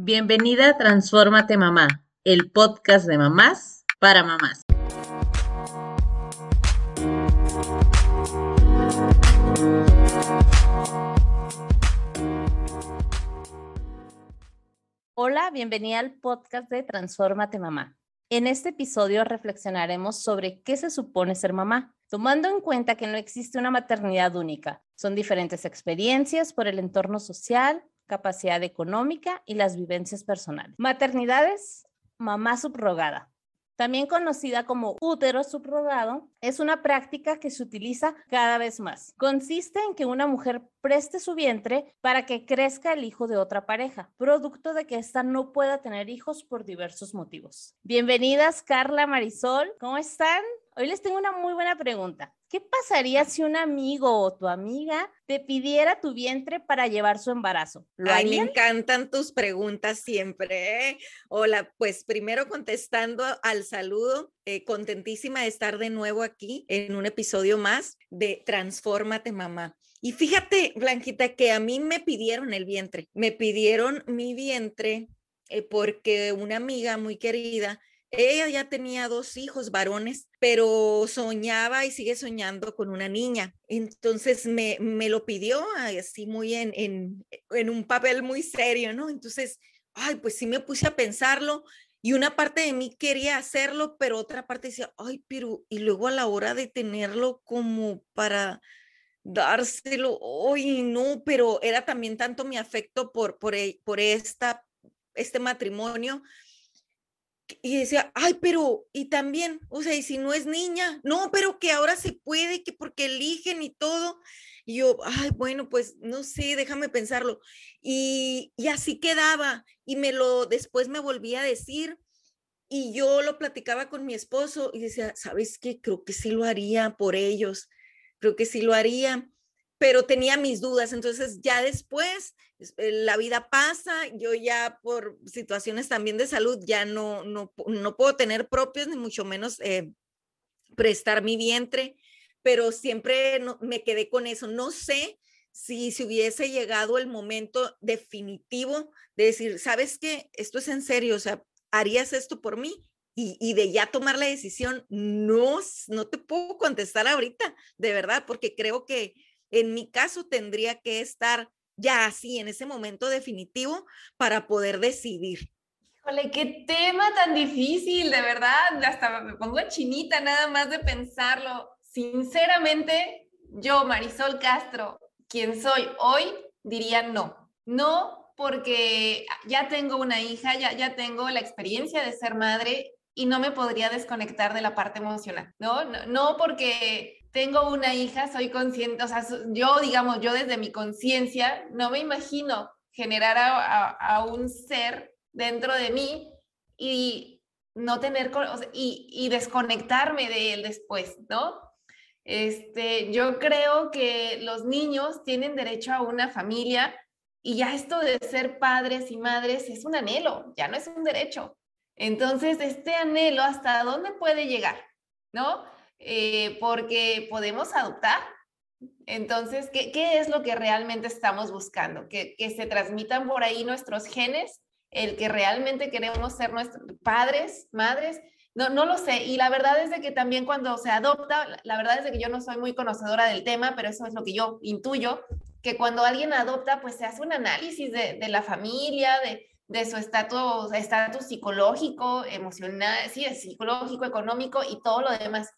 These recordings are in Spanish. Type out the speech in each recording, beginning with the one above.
Bienvenida a Transfórmate Mamá, el podcast de mamás para mamás. Hola, bienvenida al podcast de Transfórmate Mamá. En este episodio reflexionaremos sobre qué se supone ser mamá, tomando en cuenta que no existe una maternidad única. Son diferentes experiencias por el entorno social, capacidad económica y las vivencias personales. Maternidades, mamá subrogada. También conocida como útero subrogado, es una práctica que se utiliza cada vez más. Consiste en que una mujer preste su vientre para que crezca el hijo de otra pareja, producto de que ésta no pueda tener hijos por diversos motivos. Bienvenidas, Carla Marisol. ¿Cómo están? Hoy les tengo una muy buena pregunta. ¿Qué pasaría si un amigo o tu amiga te pidiera tu vientre para llevar su embarazo? Ay, me encantan tus preguntas siempre. ¿eh? Hola, pues primero contestando al saludo, eh, contentísima de estar de nuevo aquí en un episodio más de Transfórmate Mamá. Y fíjate, Blanquita, que a mí me pidieron el vientre, me pidieron mi vientre eh, porque una amiga muy querida ella ya tenía dos hijos varones, pero soñaba y sigue soñando con una niña. Entonces me, me lo pidió así muy en, en, un papel muy serio, ¿no? Entonces, ay, pues sí me puse a pensarlo y una parte de mí quería hacerlo, pero otra parte decía, ay, pero y luego a la hora de tenerlo como para dárselo, ay, no, pero era también tanto mi afecto por, por, e, por esta, este matrimonio y decía, ay, pero, y también, o sea, y si no es niña, no, pero que ahora se puede, que porque eligen y todo. Y yo, ay, bueno, pues no sé, déjame pensarlo. Y, y así quedaba. Y me lo, después me volví a decir. Y yo lo platicaba con mi esposo y decía, ¿sabes qué? Creo que sí lo haría por ellos. Creo que sí lo haría pero tenía mis dudas. Entonces ya después eh, la vida pasa, yo ya por situaciones también de salud ya no, no, no puedo tener propios, ni mucho menos eh, prestar mi vientre, pero siempre me quedé con eso. No sé si se hubiese llegado el momento definitivo de decir, ¿sabes qué? Esto es en serio, o sea, ¿harías esto por mí? Y, y, de ya tomar la decisión, no, no te puedo contestar ahorita, de verdad, porque creo que en mi caso tendría que estar ya así, en ese momento definitivo, para poder decidir. Híjole, qué tema tan difícil, de verdad. Hasta me pongo chinita nada más de pensarlo. Sinceramente, yo, Marisol Castro, quien soy hoy, diría no. No porque ya tengo una hija, ya, ya tengo la experiencia de ser madre y no me podría desconectar de la parte emocional, ¿no? No, no porque tengo una hija, soy consciente, o sea, yo, digamos, yo desde mi conciencia no me imagino generar a, un ser dentro de mí y no tener, y, y, desconectarme de él después, ¿no? Este, yo creo que los niños tienen derecho a una familia y ya esto de ser padres y madres es un anhelo, ya no es un derecho. Entonces, este anhelo, ¿hasta dónde puede llegar? ¿No? Eh, porque podemos adoptar. Entonces, ¿qué, ¿qué, es lo que realmente estamos buscando? Que, que se transmitan por ahí nuestros genes, el que realmente queremos ser nuestros padres, madres. No, no lo sé. Y la verdad es de que también cuando se adopta, la verdad es de que yo no soy muy conocedora del tema, pero eso es lo que yo intuyo, que cuando alguien adopta, pues se hace un análisis de, de la familia, de, de su estatus, estatus psicológico, emocional, sí, psicológico, económico y todo lo demás.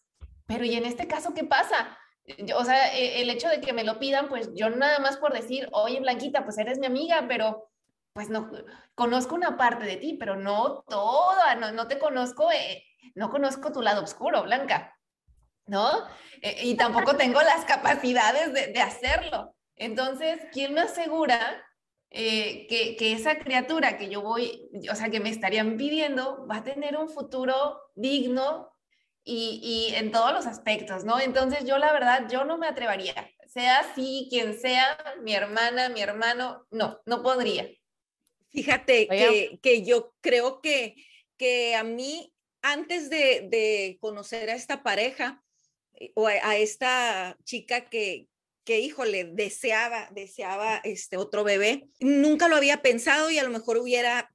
Pero ¿y en este caso qué pasa? o sea, e, el hecho de que me lo pidan, pues yo nada más por decir, oye Blanquita, pues eres mi amiga, pero pues no, conozco una parte de ti, pero no toda, no, no te conozco, eh, no conozco tu lado oscuro, Blanca, ¿no? E, y tampoco tengo las capacidades de, de hacerlo. Entonces, ¿quién me asegura eh, que, que, esa criatura que yo voy, o sea, que me estarían pidiendo, va a tener un futuro digno y, y, en todos los aspectos, ¿no? Entonces yo la verdad, yo no me atrevería, sea así, quien sea, mi hermana, mi hermano, no, no podría. Fíjate que, que, yo creo que, que a mí, antes de, de conocer a esta pareja eh, o a, esta chica que, que híjole, deseaba, deseaba este otro bebé. Nunca lo había pensado y a lo mejor hubiera,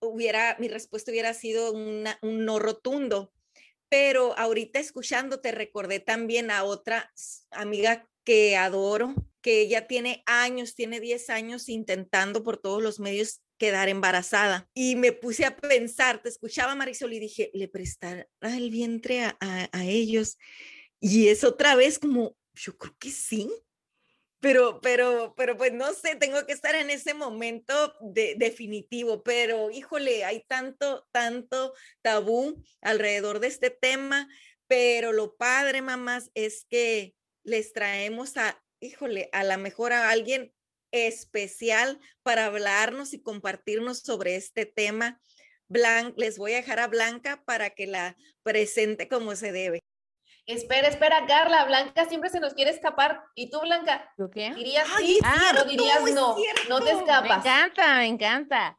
hubiera mi respuesta hubiera sido un no rotundo. Pero ahorita escuchándote recordé también a otra amiga que adoro, que ella tiene años, tiene 10 años intentando por todos los medios quedar embarazada. Y me puse a pensar, te escuchaba Marisol y dije, le prestará el vientre a, a ellos. Y es otra vez como, yo creo que sí, pero, pero, pero pues no sé, tengo que estar en ese momento de, definitivo, pero híjole, hay tanto, tanto tabú alrededor de este tema, pero lo padre, mamás, es que les traemos a, híjole, a la mejor a alguien especial para hablarnos y compartirnos sobre este tema. Blan les voy a dejar a Blanca para que la presente como se debe. Espera, espera, Carla, Blanca siempre se nos quiere escapar. ¿Y tú, Blanca? ¿Tú qué? ¿Dirías sí ah, dirías no? No te escapas. Me encanta, me encanta.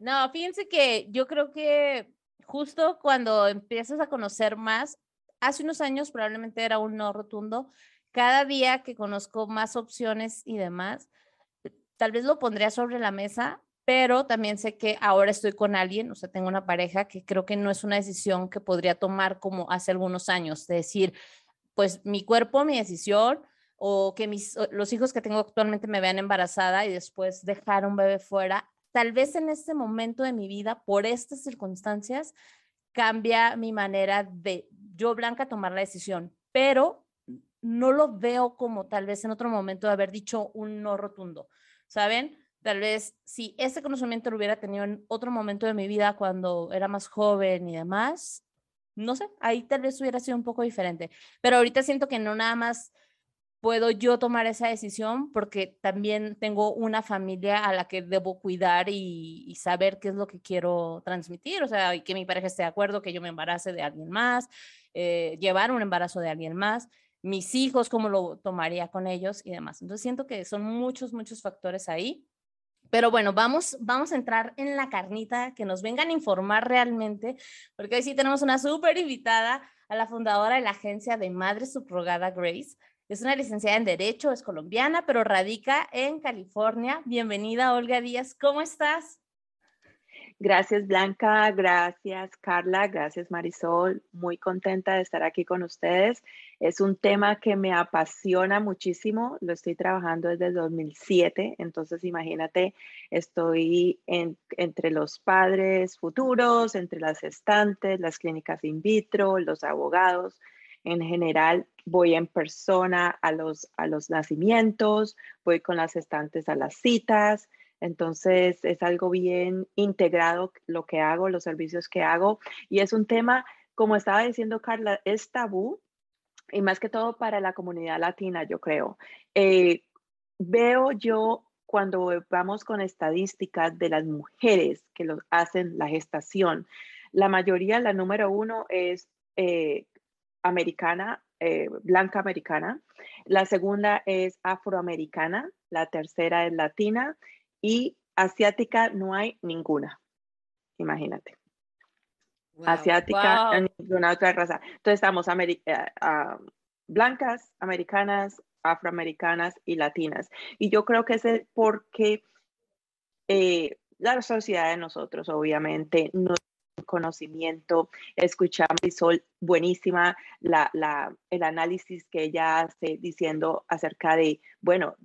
No, fíjense que yo creo que justo cuando empiezas a conocer más, hace unos años probablemente era un no rotundo, cada día que conozco más opciones y demás, tal vez lo pondría sobre la mesa, pero también sé que ahora estoy con alguien, o sea, tengo una pareja que creo que no es una decisión que podría tomar como hace algunos años, de decir, pues mi cuerpo, mi decisión, o que mis, los hijos que tengo actualmente me vean embarazada y después dejar un bebé fuera. Tal vez en este momento de mi vida, por estas circunstancias, cambia mi manera de yo, Blanca, tomar la decisión, pero no lo veo como tal vez en otro momento de haber dicho un no rotundo, ¿saben? Tal vez si ese conocimiento lo hubiera tenido en otro momento de mi vida cuando era más joven y demás, no sé, ahí tal vez hubiera sido un poco diferente. Pero ahorita siento que no nada más puedo yo tomar esa decisión porque también tengo una familia a la que debo cuidar y, saber qué es lo que quiero transmitir, o sea, y que mi pareja esté de acuerdo, que yo me embarace de alguien más, eh, llevar un embarazo de alguien más, mis hijos, cómo lo tomaría con ellos y demás. Entonces siento que son muchos, muchos factores ahí pero bueno, vamos, vamos a entrar en la carnita, que nos vengan a informar realmente, porque hoy sí tenemos una súper invitada a la fundadora de la agencia de Madre Subrogada Grace. Es una licenciada en Derecho, es colombiana, pero radica en California. Bienvenida, Olga Díaz. ¿Cómo estás? Gracias Blanca, gracias Carla, gracias Marisol. Muy contenta de estar aquí con ustedes. Es un tema que me apasiona muchísimo. Lo estoy trabajando desde el 2007. Entonces, imagínate, estoy entre los padres futuros, entre las estantes, las clínicas in vitro, los abogados. En general, voy en persona a los, a los nacimientos, voy con las estantes a las citas entonces es algo bien integrado lo que hago, los servicios que hago. Y es un tema, como estaba diciendo Carla, es tabú y más que todo para la comunidad latina, yo creo. Eh, veo yo cuando vamos con estadísticas de las mujeres que lo hacen la gestación, la mayoría, la número uno es eh, americana, eh, blanca americana, la segunda es afroamericana, la tercera es latina y asiática no hay ninguna. Imagínate. Asiática, ninguna otra raza. Entonces estamos eh, ah, blancas, americanas, afroamericanas y latinas. Y yo creo que es porque eh, la sociedad de nosotros, obviamente, no conocimiento, escuchamos Sol buenísima la, la, el análisis que ella hace diciendo acerca de, bueno,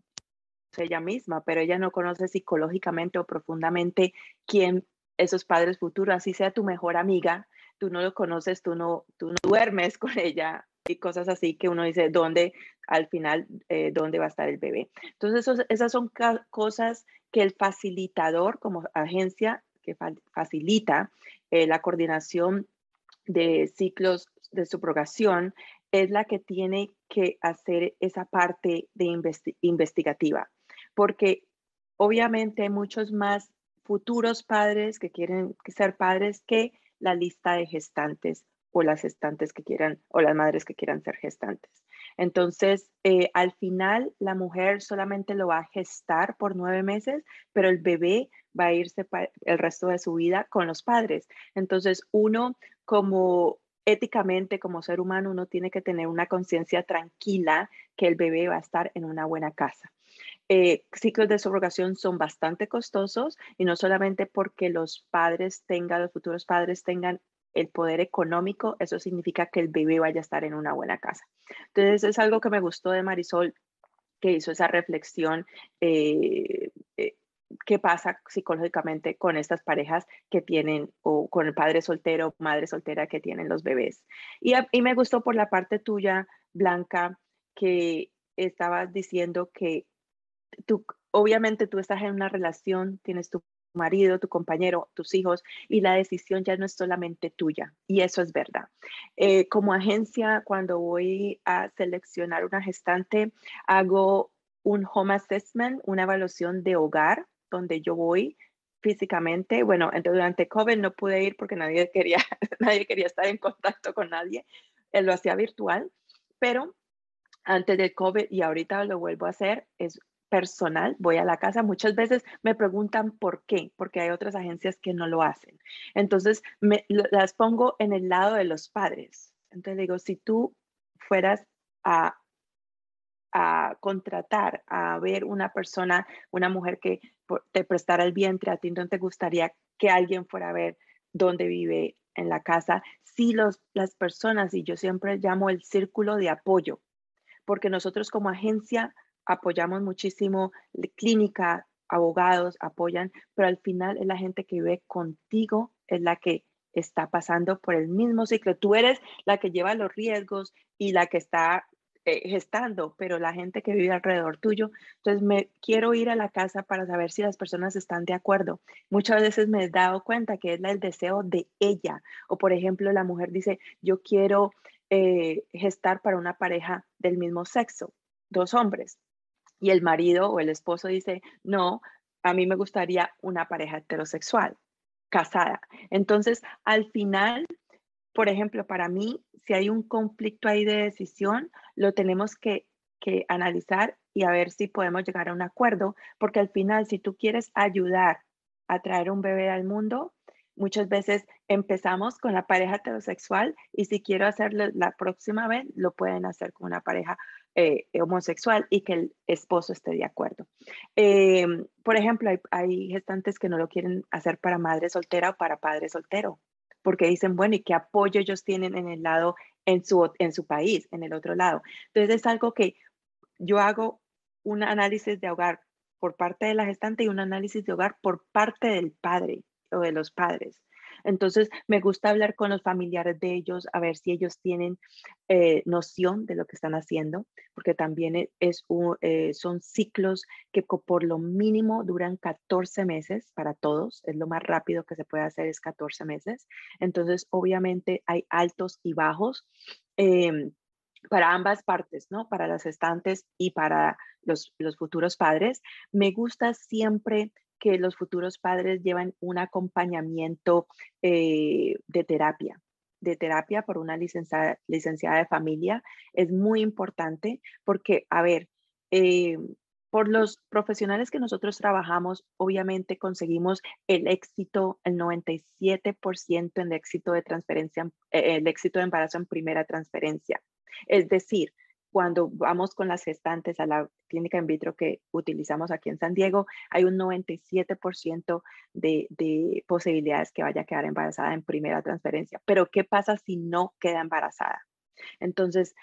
ella misma, pero ella no conoce psicológicamente o profundamente quién esos padres futuros, así sea tu mejor amiga, tú no lo conoces, tú no, tú no duermes con ella y cosas así que uno dice, ¿dónde al final, eh, dónde va a estar el bebé? Entonces, esas son cosas que el facilitador como agencia que facilita eh, la coordinación de ciclos de subrogación es la que tiene que hacer esa parte de investigativa porque obviamente hay muchos más futuros padres que quieren ser padres que la lista de gestantes o las gestantes que quieran o las madres que quieran ser gestantes. Entonces, eh, al final, la mujer solamente lo va a gestar por nueve meses, pero el bebé va a irse el resto de su vida con los padres. Entonces, uno como éticamente como ser humano uno tiene que tener una conciencia tranquila que el bebé va a estar en una buena casa. Eh, ciclos de subrogación son bastante costosos y no solamente porque los padres tengan, los futuros padres tengan el poder económico, eso significa que el bebé vaya a estar en una buena casa. Entonces es algo que me gustó de Marisol, que hizo esa reflexión eh, eh, qué pasa psicológicamente con estas parejas que tienen o con el padre soltero, madre soltera que tienen los bebés. Y, y me gustó por la parte tuya, Blanca, que estabas diciendo que obviamente tú estás en una relación, tienes tu marido, tu compañero, tus hijos, y la decisión ya no es solamente tuya. Y eso es verdad. Eh, como agencia, cuando voy a seleccionar una gestante, hago un home assessment, una evaluación de hogar donde yo voy físicamente. Bueno, durante COVID no pude ir porque nadie quería, nadie quería estar en contacto con nadie. Él lo hacía virtual, pero antes del COVID y ahorita lo vuelvo a hacer, es personal, voy a la casa. Muchas veces me preguntan por qué, porque hay otras agencias que no lo hacen. Entonces, me, las pongo en el lado de los padres. Entonces digo, si tú fueras a a contratar, a ver una persona, una mujer que te prestara el vientre, a ti no te gustaría que alguien fuera a ver dónde vive en la casa. Si los, las personas, y yo siempre llamo el círculo de apoyo, porque nosotros como agencia apoyamos muchísimo clínica, abogados apoyan, pero al final es la gente que vive contigo, es la que está pasando por el mismo ciclo. Tú eres la que lleva los riesgos y la que está eh, gestando, pero la gente que vive alrededor tuyo. Entonces, me quiero ir a la casa para saber si las personas están de acuerdo. Muchas veces me he dado cuenta que es el deseo de ella. O, por ejemplo, la mujer dice, yo quiero eh, gestar para una pareja del mismo sexo, dos hombres. Y el marido o el esposo dice, no, a mí me gustaría una pareja heterosexual, casada. Entonces, al final, por ejemplo, para mí, si hay un conflicto ahí de decisión, lo tenemos que, analizar y a ver si podemos llegar a un acuerdo, porque al final, si tú quieres ayudar a traer un bebé al mundo, muchas veces empezamos con la pareja heterosexual y si quiero hacerlo la próxima vez, lo pueden hacer con una pareja eh, homosexual y que el esposo esté de acuerdo. Em, por ejemplo, hay, hay, gestantes que no lo quieren hacer para madre soltera o para padre soltero porque dicen, bueno, ¿y qué apoyo ellos tienen en el lado, en su, en su país, en el otro lado? Entonces es algo que yo hago un análisis de hogar por parte de la gestante y un análisis de hogar por parte del padre o de los padres. Entonces, me gusta hablar con los familiares de ellos, a ver si ellos tienen eh, noción de lo que están haciendo, porque también e, es eh, son ciclos que por lo mínimo duran 14 meses para todos, es lo más rápido que se puede hacer es 14 meses. Entonces, obviamente hay altos y bajos. Em, para ambas partes, ¿no? Para las estantes y para los, los futuros padres. Me gusta siempre que los futuros padres llevan un acompañamiento eh, de terapia, de terapia por una licenciada, licenciada de familia. Es muy importante porque, a ver, eh, por los profesionales que nosotros trabajamos, obviamente conseguimos el éxito, el 97% en el éxito de transferencia, eh, el éxito de embarazo en primera transferencia. Es decir, cuando vamos con las gestantes a la clínica in vitro que utilizamos aquí en San Diego, hay un 97% de, de posibilidades que vaya a quedar embarazada en primera transferencia. Pero ¿qué pasa si no queda embarazada? Entonces,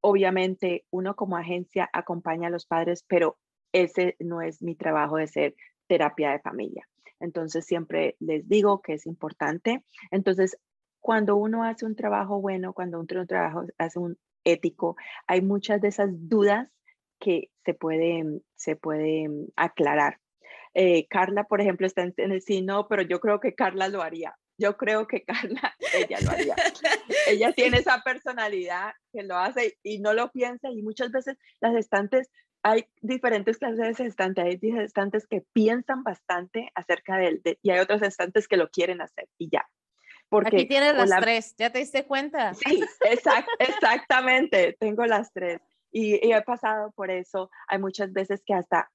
obviamente uno como agencia acompaña a los padres, pero ese no es mi trabajo de ser terapia de familia. Entonces, siempre les digo que es importante. Entonces, cuando uno hace un trabajo bueno, cuando uno trabajo, hace un ético. Hay muchas de esas dudas que se pueden, se pueden aclarar. Eh, Carla, por ejemplo, está en, el sí, no, pero yo creo que Carla lo haría. Yo creo que Carla, ella lo haría. ella tiene esa personalidad que lo hace y no lo piensa y muchas veces las estantes, hay diferentes clases de estantes, hay estantes que piensan bastante acerca de él y hay otros estantes que lo quieren hacer y ya, porque Aquí tienes las tres, ¿ya te diste cuenta? Sí, exactamente, tengo las tres. Y, he pasado por eso. Hay muchas veces que hasta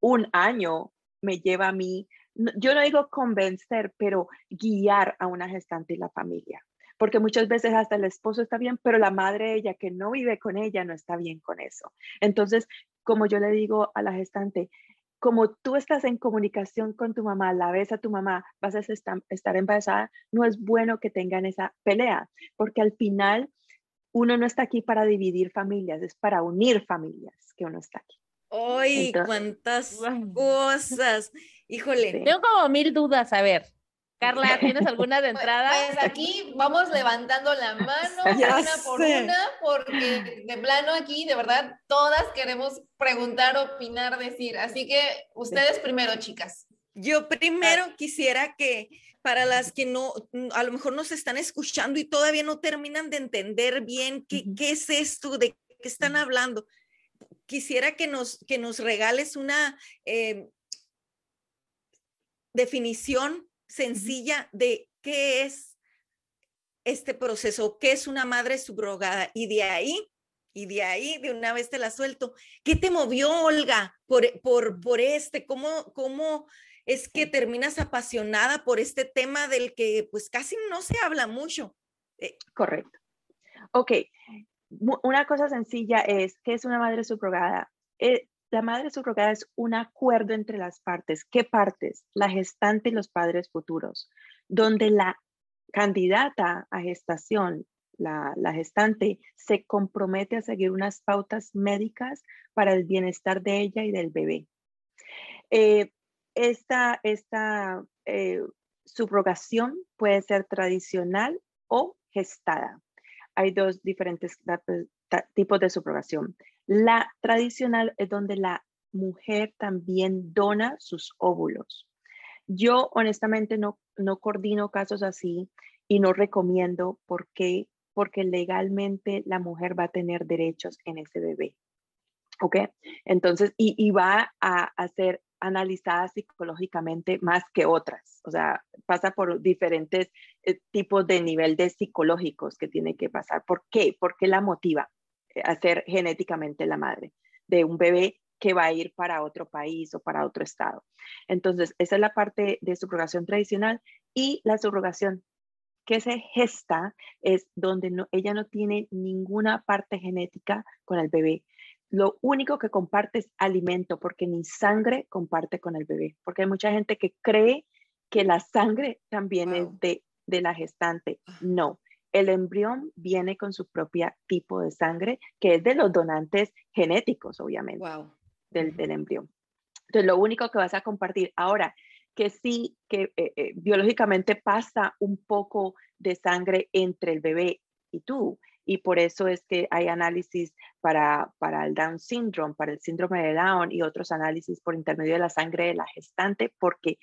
un año me lleva a mí, yo no digo convencer, pero guiar a una gestante y la familia. porque muchas veces hasta el esposo está bien, pero la madre ella que no vive con ella no está bien con eso. Entonces, como yo le digo a la gestante, como tú estás en comunicación con tu mamá, la ves a tu mamá, vas a estar embarazada, no es bueno que tengan esa pelea, porque al final uno no está aquí para dividir familias, es para unir familias que uno está aquí. ¡Ay, cuántas cosas! Híjole. Tengo como mil dudas, a ver. Carla, ¿tienes alguna de pues, entrada? Pues aquí vamos levantando la mano una por una, porque de plano aquí, de verdad, todas queremos preguntar, opinar, decir. Así que ustedes primero, chicas. Yo primero quisiera que para las que no, a lo mejor nos están escuchando y todavía no terminan de entender bien qué, qué es esto, de qué están hablando, quisiera que nos, que nos regales una eh, definición sencilla de qué es este proceso, qué es una madre subrogada. Y de ahí, y de ahí, de una vez te la suelto. ¿Qué te movió, Olga, por, por, por este? ¿Cómo, ¿Cómo es que terminas apasionada por este tema del que pues casi no se habla mucho? Eh, Correcto. Ok, una cosa sencilla es, ¿qué es una madre subrogada? Eh, la madre subrogada es un acuerdo entre las partes. ¿Qué partes? La gestante y los padres futuros, donde la candidata a gestación, la, gestante, se compromete a seguir unas pautas médicas para el bienestar de ella y del bebé. Eh, esta eh, subrogación puede ser tradicional o gestada. Hay dos diferentes tipos de subrogación. La tradicional es donde la mujer también dona sus óvulos. Yo honestamente no, no coordino casos así y no recomiendo porque porque legalmente la mujer va a tener derechos en ese bebé. ¿Ok? Entonces, y, va a, ser analizada psicológicamente más que otras. O sea, pasa por diferentes eh, tipos de nivel de psicológicos que tiene que pasar. ¿Por qué? Porque la motiva a ser genéticamente la madre de un bebé que va a ir para otro país o para otro estado. Entonces, esa es la parte de subrogación tradicional y la subrogación que se gesta es donde ella no tiene ninguna parte genética con el bebé. Lo único que comparte es alimento, porque ni sangre comparte con el bebé, porque hay mucha gente que cree que la sangre también es de, de la gestante. Ah. No, el embrión viene con su propio tipo de sangre, que es de los donantes genéticos, obviamente, del, del, embrión. Entonces, lo único que vas a compartir ahora, que sí, que eh, eh, biológicamente pasa un poco de sangre entre el bebé y tú, y por eso es que hay análisis para, para el Down syndrome, para el síndrome de Down y otros análisis por intermedio de la sangre de la gestante, porque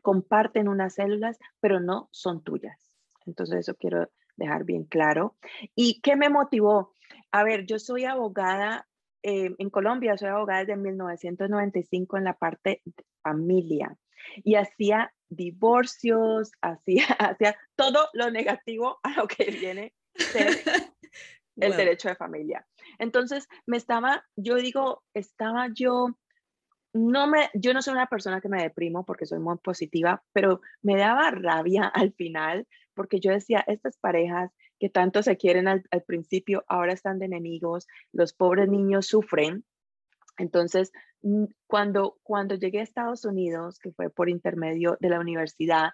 comparten unas células, pero no son tuyas. Entonces, eso quiero dejar bien claro. ¿Y qué me motivó? A ver, yo soy abogada eh, en Colombia, soy abogada desde 1995 en la parte de familia y hacía divorcios, hacía, hacía todo lo negativo a lo que viene el derecho de familia. Entonces, me estaba, yo digo, estaba yo, no me, yo no soy una persona que me deprimo porque soy muy positiva, pero me daba rabia al final porque yo decía, estas parejas que tanto se quieren al, principio, ahora están de enemigos, los pobres niños sufren. Entonces, mm, cuando, cuando llegué a Estados Unidos, que fue por intermedio de la universidad,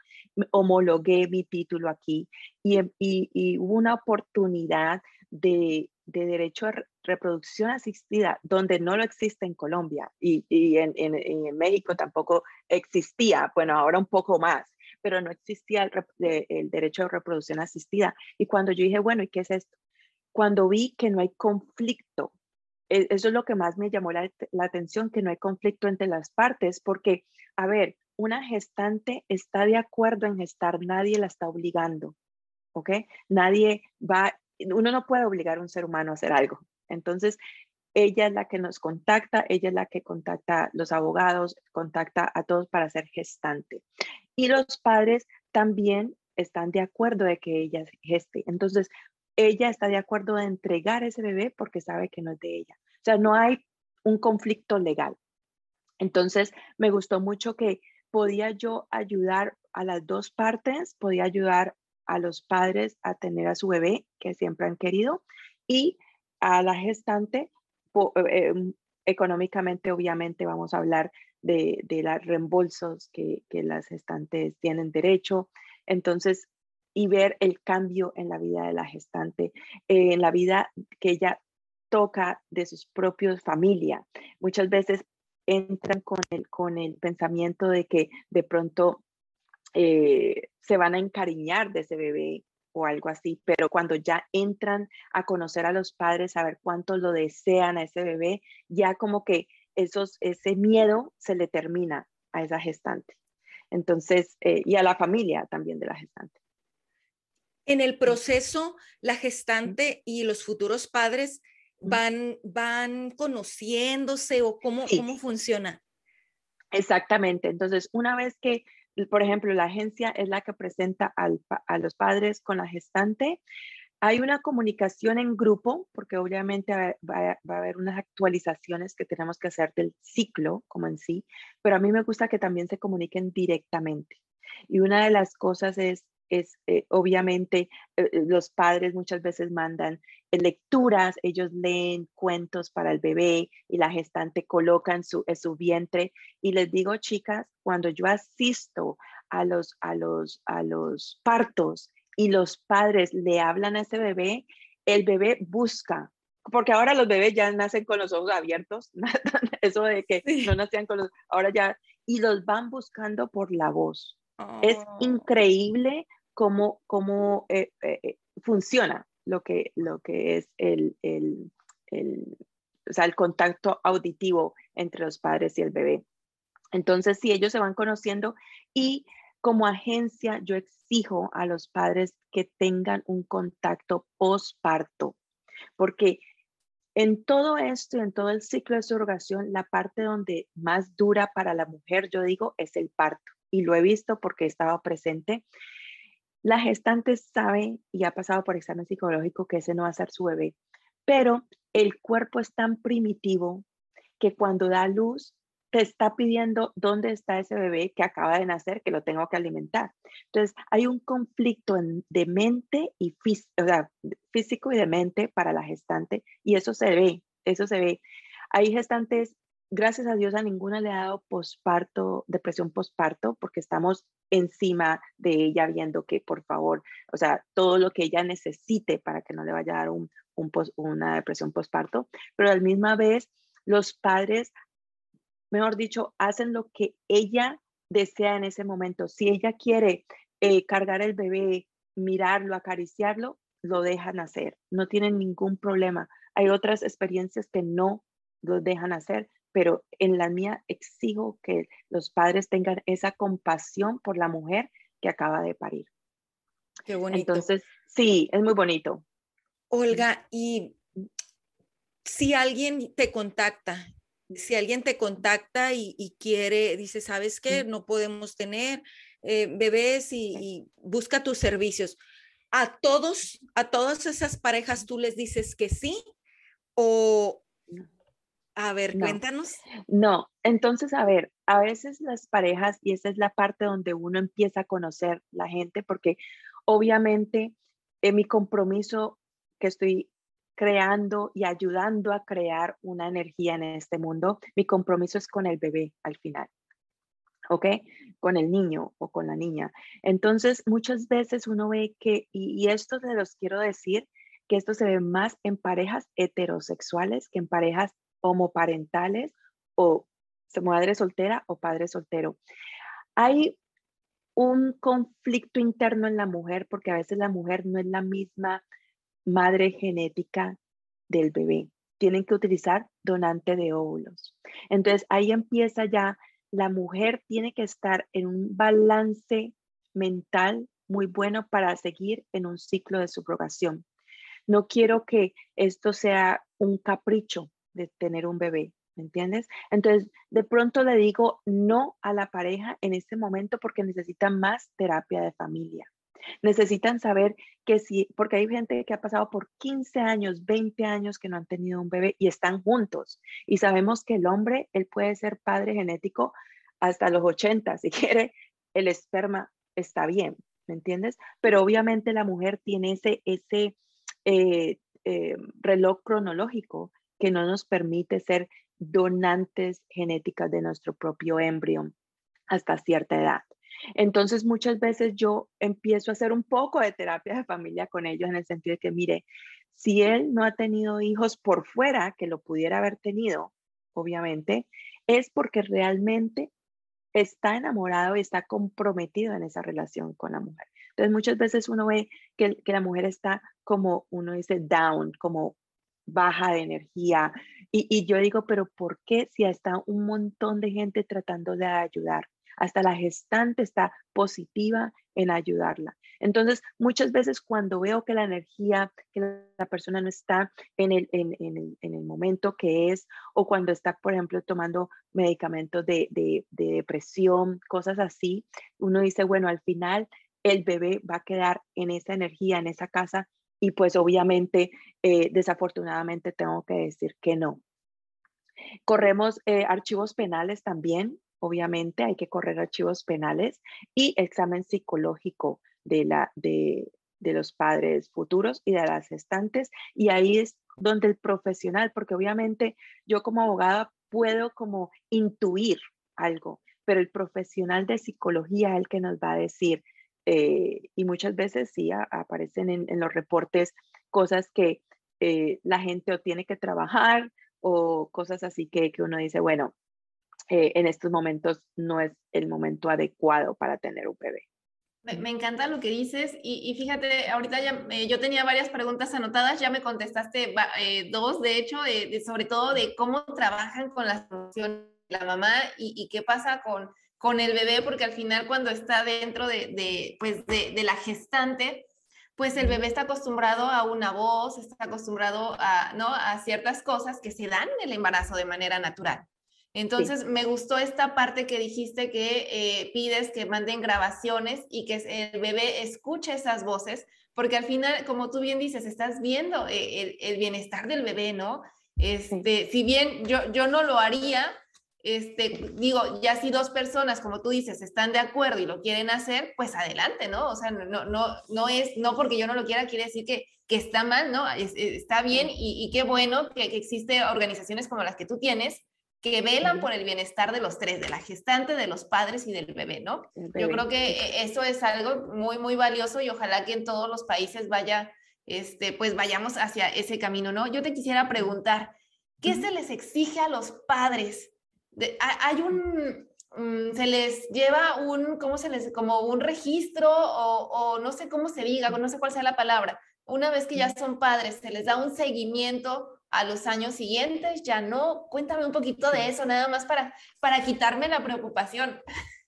homologué mi título aquí y, em, y, hubo una oportunidad de, de, derecho a reproducción asistida, donde no lo existe en Colombia y, y en, en, en, México tampoco existía, bueno, ahora un poco más pero no existía el, derecho a reproducción asistida. Y cuando yo dije, bueno, ¿y qué es esto? Cuando vi que no hay conflicto, e, eso es lo que más me llamó la, atención, que no hay conflicto entre las partes, porque, a ver, una gestante está de acuerdo en gestar, nadie la está obligando, ¿ok? Nadie va, uno no puede obligar a un ser humano a hacer algo. Entonces, ella es la que nos contacta, ella es la que contacta a los abogados, contacta a todos para ser gestante. Y los padres también están de acuerdo de que ella geste. Entonces, ella está de acuerdo de entregar ese bebé porque sabe que no es de ella. O sea, no hay un conflicto legal. Entonces, me gustó mucho que podía yo ayudar a las dos partes, podía ayudar a los padres a tener a su bebé que siempre han querido y a la gestante eh, em, económicamente obviamente vamos a hablar de, de los reembolsos que, que, las gestantes tienen derecho. Entonces, y ver el cambio en la vida de la gestante, en la vida que ella toca de sus propios familia. Muchas veces entran con el, con el pensamiento de que de pronto eh, se van a encariñar de ese bebé o algo así, pero cuando ya entran a conocer a los padres, a ver cuánto lo desean a ese bebé, ya como que esos, ese miedo se le termina a esa gestante. Entonces, eh, y a la familia también de la gestante. En el proceso, la gestante y los futuros padres van, van conociéndose o cómo, cómo funciona. Exactamente. Entonces, una vez que, por ejemplo, la agencia es la que presenta a los padres con la gestante, hay una comunicación en grupo, porque obviamente va, a haber unas actualizaciones que tenemos que hacer del ciclo como en sí, pero a mí me gusta que también se comuniquen directamente. Y una de las cosas es es eh, obviamente eh, eh, los padres muchas veces mandan lecturas, ellos leen cuentos para el bebé y la gestante coloca en su, su vientre. Y les digo, chicas, cuando yo asisto a los, a, los, a los partos y los padres le hablan a ese bebé, el bebé busca, porque ahora los bebés ya nacen con los ojos abiertos, eso de que no nacían con los, ahora ya, y los van buscando por la voz. Es oh. increíble cómo, cómo eh, eh, eh, funciona lo que, lo que es el, el, el, o sea, el contacto auditivo entre los padres y el bebé. Entonces, si ellos se van conociendo y como agencia yo exijo a los padres que tengan un contacto postparto, porque en todo esto, en todo el ciclo de surrogación, la parte donde más dura para la mujer, yo digo, es el parto. Y lo he visto porque he estado presente. La gestante sabe y ha pasado por examen psicológico que ese no va a ser su bebé, pero el cuerpo es tan primitivo que cuando da luz te está pidiendo dónde está ese bebé que acaba de nacer, que lo tengo que alimentar. Entonces, hay un conflicto de mente y físico y de mente para la gestante y eso se ve, eso se ve. Hay gestantes gracias a Dios a ninguna le ha dado posparto, depresión posparto, porque estamos encima de ella viendo que, por favor, o sea, todo lo que ella necesite para que no le vaya a dar un, una depresión posparto, pero a la misma vez los padres, mejor dicho, hacen lo que ella desea en ese momento. Si ella quiere eh, cargar el bebé, mirarlo, acariciarlo, lo dejan hacer, no tienen ningún problema. Hay otras experiencias que no lo dejan hacer, pero en la mía exijo que los padres tengan esa compasión por la mujer que acaba de parir. Qué bonito. Entonces, sí, es muy bonito. Olga, y si alguien te contacta, si alguien te contacta y, quiere, dice, ¿sabes qué? No podemos tener eh, bebés y, y, busca tus servicios. ¿A todos, a todas esas parejas tú les dices que sí? ¿O, a ver, cuéntanos. No, entonces, a ver, a veces las parejas, y esa es la parte donde uno empieza a conocer la gente, porque obviamente en mi compromiso que estoy creando y ayudando a crear una energía en este mundo, mi compromiso es con el bebé al final. ¿ok? Con el niño o con la niña. Entonces, muchas veces uno ve que, y, y, esto se los quiero decir, que esto se ve más en parejas heterosexuales que en parejas homoparentales o madre soltera o padre soltero. Hay un conflicto interno en la mujer porque a veces la mujer no es la misma madre genética del bebé. Tienen que utilizar donante de óvulos. Entonces ahí empieza ya, la mujer tiene que estar en un balance mental muy bueno para seguir en un ciclo de subrogación. No quiero que esto sea un capricho, de tener un bebé, ¿me entiendes? Entonces, de pronto le digo no a la pareja en este momento porque necesitan más terapia de familia. Necesitan saber que sí, porque hay gente que ha pasado por 15 años, 20 años que no han tenido un bebé y están juntos. Y sabemos que el hombre, él puede ser padre genético hasta los 80, si quiere, el esperma está bien. ¿me entiendes? Pero obviamente la mujer tiene ese, ese eh, eh, reloj cronológico que no nos permite ser donantes genéticas de nuestro propio embrión hasta cierta edad. Entonces, muchas veces yo empiezo a hacer un poco de terapia de familia con ellos en el sentido de que, mire, si él no ha tenido hijos por fuera, que lo pudiera haber tenido, obviamente, es porque realmente está enamorado y está comprometido en esa relación con la mujer. Entonces, muchas veces uno ve que, que la mujer está como, uno dice, down, como baja de energía. Y, y, yo digo, pero ¿por qué si está un montón de gente tratando de ayudar? Hasta la gestante está positiva en ayudarla. Entonces, muchas veces cuando veo que la energía, que la persona no está en el, en, en, el momento que es, o cuando está, por ejemplo, tomando medicamentos de, de depresión, cosas así, uno dice, bueno, al final el bebé va a quedar en esa energía, en esa casa, y pues obviamente, eh, desafortunadamente tengo que decir que no. Corremos eh, archivos penales también, obviamente hay que correr archivos penales y examen psicológico de, la, de, de los padres futuros y de las gestantes. Y ahí es donde el profesional, porque obviamente yo como abogada puedo como intuir algo, pero el profesional de psicología es el que nos va a decir, eh, y muchas veces sí aparecen en, en, los reportes cosas que eh, la gente o tiene que trabajar o cosas así que, que uno dice, bueno, eh, en estos momentos no es el momento adecuado para tener un bebé. Me, encanta lo que dices y, y fíjate, ahorita ya eh, yo tenía varias preguntas anotadas, ya me contestaste eh, dos, de hecho, de, sobre todo de cómo trabajan con las emociones de la mamá y, y, qué pasa con, con el bebé, porque al final cuando está dentro de, de pues de, de, la gestante, pues el bebé está acostumbrado a una voz, está acostumbrado a, ¿no? a ciertas cosas que se dan en el embarazo de manera natural. Entonces, sí. me gustó esta parte que dijiste que eh, pides que manden grabaciones y que el bebé escuche esas voces, porque al final, como tú bien dices, estás viendo eh, el, el, bienestar del bebé, ¿no? Este, sí. Si bien yo, yo no lo haría, este, digo, ya si dos personas, como tú dices, están de acuerdo y lo quieren hacer, pues adelante, ¿no? O sea, no, no, no es, no porque yo no lo quiera, quiere decir que, que está mal, ¿no? Es, está bien y, y, qué bueno que, que existen organizaciones como las que tú tienes, que velan por el bienestar de los tres, de la gestante, de los padres y del bebé, ¿no? Bebé. Yo creo que e, eso es algo muy, muy valioso y ojalá que en todos los países vaya, este, pues vayamos hacia ese camino, ¿no? Yo te quisiera preguntar, ¿qué uh -huh. se les exige a los padres? De, hay un, um, se les lleva un, ¿cómo se les, como un registro o, o no sé cómo se diga, no sé cuál sea la palabra. Una vez que ya son padres, se les da un seguimiento a los años siguientes, ya no. Cuéntame un poquito de eso, nada más para, para quitarme la preocupación.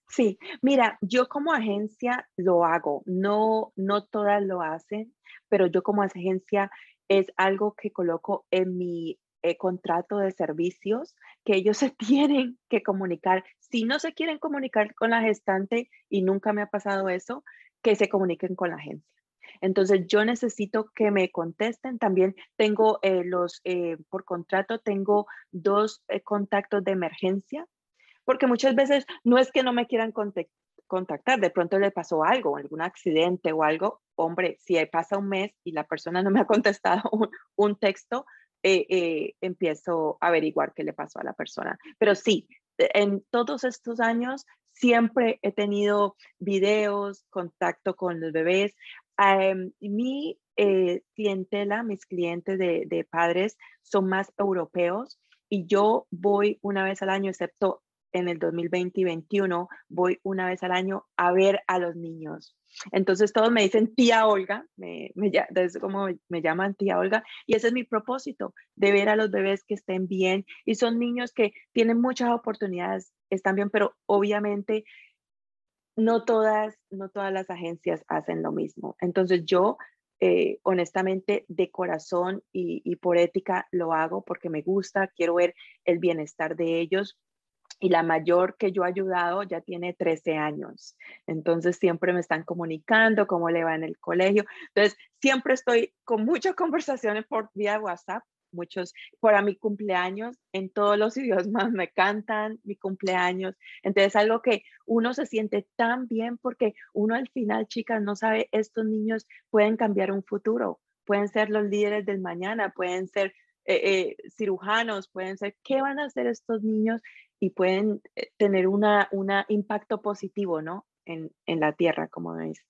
Sí, mira, yo como agencia lo hago, no, no todas lo hacen, pero yo como agencia es algo que coloco en mi eh, contrato de servicios que ellos se tienen que comunicar. Si no se quieren comunicar con la gestante, y nunca me ha pasado eso, que se comuniquen con la agencia. Entonces yo necesito que me contesten. También tengo eh, los, eh, por contrato, tengo dos eh, contactos de emergencia, porque muchas veces no es que no me quieran contactar, de pronto le pasó algo, algún accidente o algo. Hombre, si pasa un mes y la persona no me ha contestado un, un texto, empiezo a averiguar qué le pasó a la persona. Pero sí, en todos estos años siempre he tenido videos, contacto con los bebés. Um, mi eh, clientela, mis clientes de, de, padres son más europeos y yo voy una vez al año, excepto en el 2020 y 2021, voy una vez al año a ver a los niños. Entonces todos me dicen tía Olga, me, es como me llaman tía Olga, y ese es mi propósito, de ver a los bebés que estén bien. Y son niños que tienen muchas oportunidades, están bien, pero obviamente no todas, no todas las agencias hacen lo mismo. Entonces yo, eh, honestamente, de corazón y, por ética lo hago porque me gusta, quiero ver el bienestar de ellos. Y la mayor que yo he ayudado ya tiene 13 años. Entonces siempre me están comunicando cómo le va en el colegio. Entonces siempre estoy con muchas conversaciones por vía WhatsApp muchos, para mi cumpleaños, en todos los idiomas me cantan mi cumpleaños. Entonces, algo que uno se siente tan bien porque uno al final, chicas, no sabe, estos niños pueden cambiar un futuro, pueden ser los líderes del mañana, pueden ser eh, eh, cirujanos, pueden ser, ¿qué van a hacer estos niños? Y pueden eh, tener un una impacto positivo, ¿no? En, en la tierra, como dice.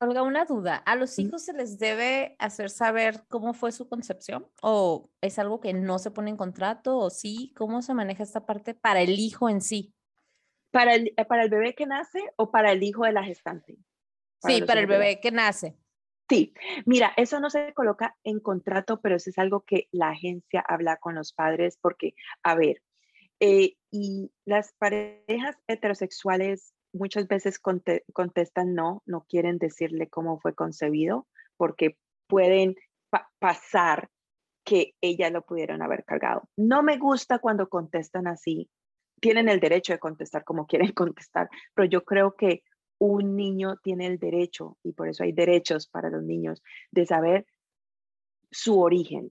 Olga, una duda. ¿A los hijos se les debe hacer saber cómo fue su concepción? ¿O es algo que no se pone en contrato? ¿O sí? ¿Cómo se maneja esta parte para el hijo en sí? ¿Para el, para el bebé que nace o para el hijo de la gestante? sí, para el bebé que nace. Sí, mira, eso no se coloca en contrato, pero eso es algo que la agencia habla con los padres porque, a ver, eh, y las parejas heterosexuales muchas veces contestan no, no quieren decirle cómo fue concebido porque pueden pasar que ella lo pudieron haber cargado. No me gusta cuando contestan así. Tienen el derecho de contestar como quieren contestar, pero yo creo que un niño tiene el derecho, y por eso hay derechos para los niños, de saber su origen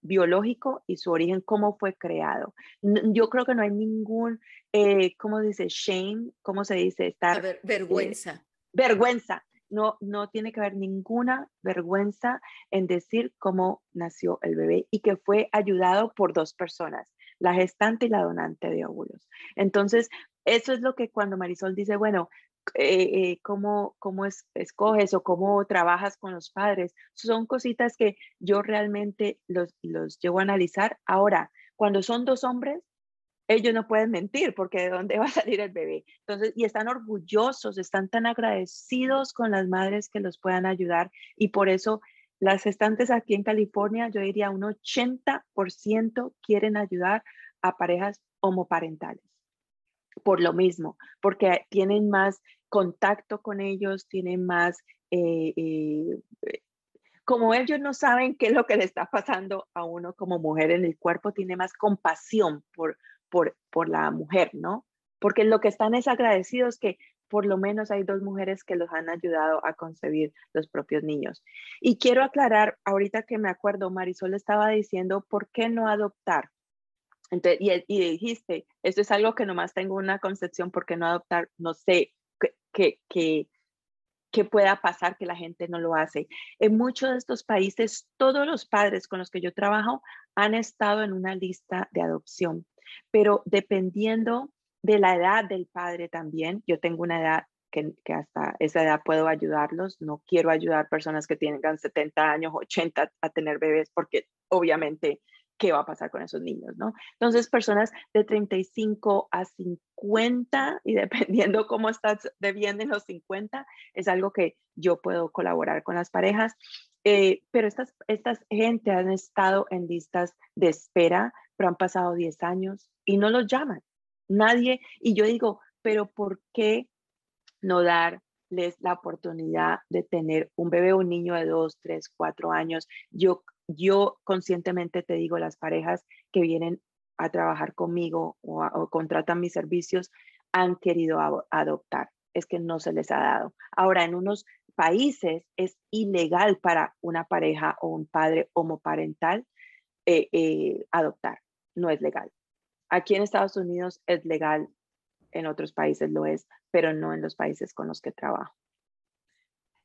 biológico y su origen, cómo fue creado. Yo creo que no hay ningún, eh, ¿cómo dice? Shame, ¿cómo se dice? Estar, ver, vergüenza. Eh, vergüenza. No, no tiene que haber ninguna vergüenza en decir cómo nació el bebé y que fue ayudado por dos personas, la gestante y la donante de óvulos. Entonces, eso es lo que cuando Marisol dice, bueno, eh, eh, cómo, cómo es, escoges o cómo trabajas con los padres. Son cositas que yo realmente los, los llevo a analizar. Ahora, cuando son dos hombres, ellos no pueden mentir porque de dónde va a salir el bebé. Entonces, y están orgullosos, están tan agradecidos con las madres que los puedan ayudar y por eso las gestantes aquí en California, yo diría un 80% quieren ayudar a parejas homoparentales por lo mismo, porque tienen más contacto con ellos, tienen más, eh, eh, como ellos no saben qué es lo que le está pasando a uno como mujer en el cuerpo, tiene más compasión por, por, por la mujer, ¿no? Porque lo que están es agradecidos que por lo menos hay dos mujeres que los han ayudado a concebir los propios niños. Y quiero aclarar, ahorita que me acuerdo, Marisol estaba diciendo, ¿por qué no adoptar? Y, dijiste, esto es algo que nomás tengo una concepción, porque no adoptar? No sé qué, qué, pueda pasar que la gente no lo hace. En muchos de estos países, todos los padres con los que yo trabajo han estado en una lista de adopción, pero dependiendo de la edad del padre también, yo tengo una edad que, que, hasta esa edad puedo ayudarlos. No quiero ayudar personas que tengan 70 años, 80 a tener bebés porque obviamente qué va a pasar con esos niños, ¿no? Entonces, personas de 35 a 50 y dependiendo cómo estás debiendo en los 50, es algo que yo puedo colaborar con las parejas. Eh, pero estas, estas gente han estado en listas de espera, pero han pasado 10 años y no los llaman. Nadie, y yo digo, pero ¿por qué no darles la oportunidad de tener un bebé un niño de 2, 3, 4 años? Yo yo conscientemente te digo, las parejas que vienen a trabajar conmigo o, contratan mis servicios han querido adoptar, es que no se les ha dado. Ahora, en unos países es ilegal para una pareja o un padre homoparental eh, eh, adoptar, no es legal. Aquí en Estados Unidos es legal, en otros países lo es, pero no en los países con los que trabajo.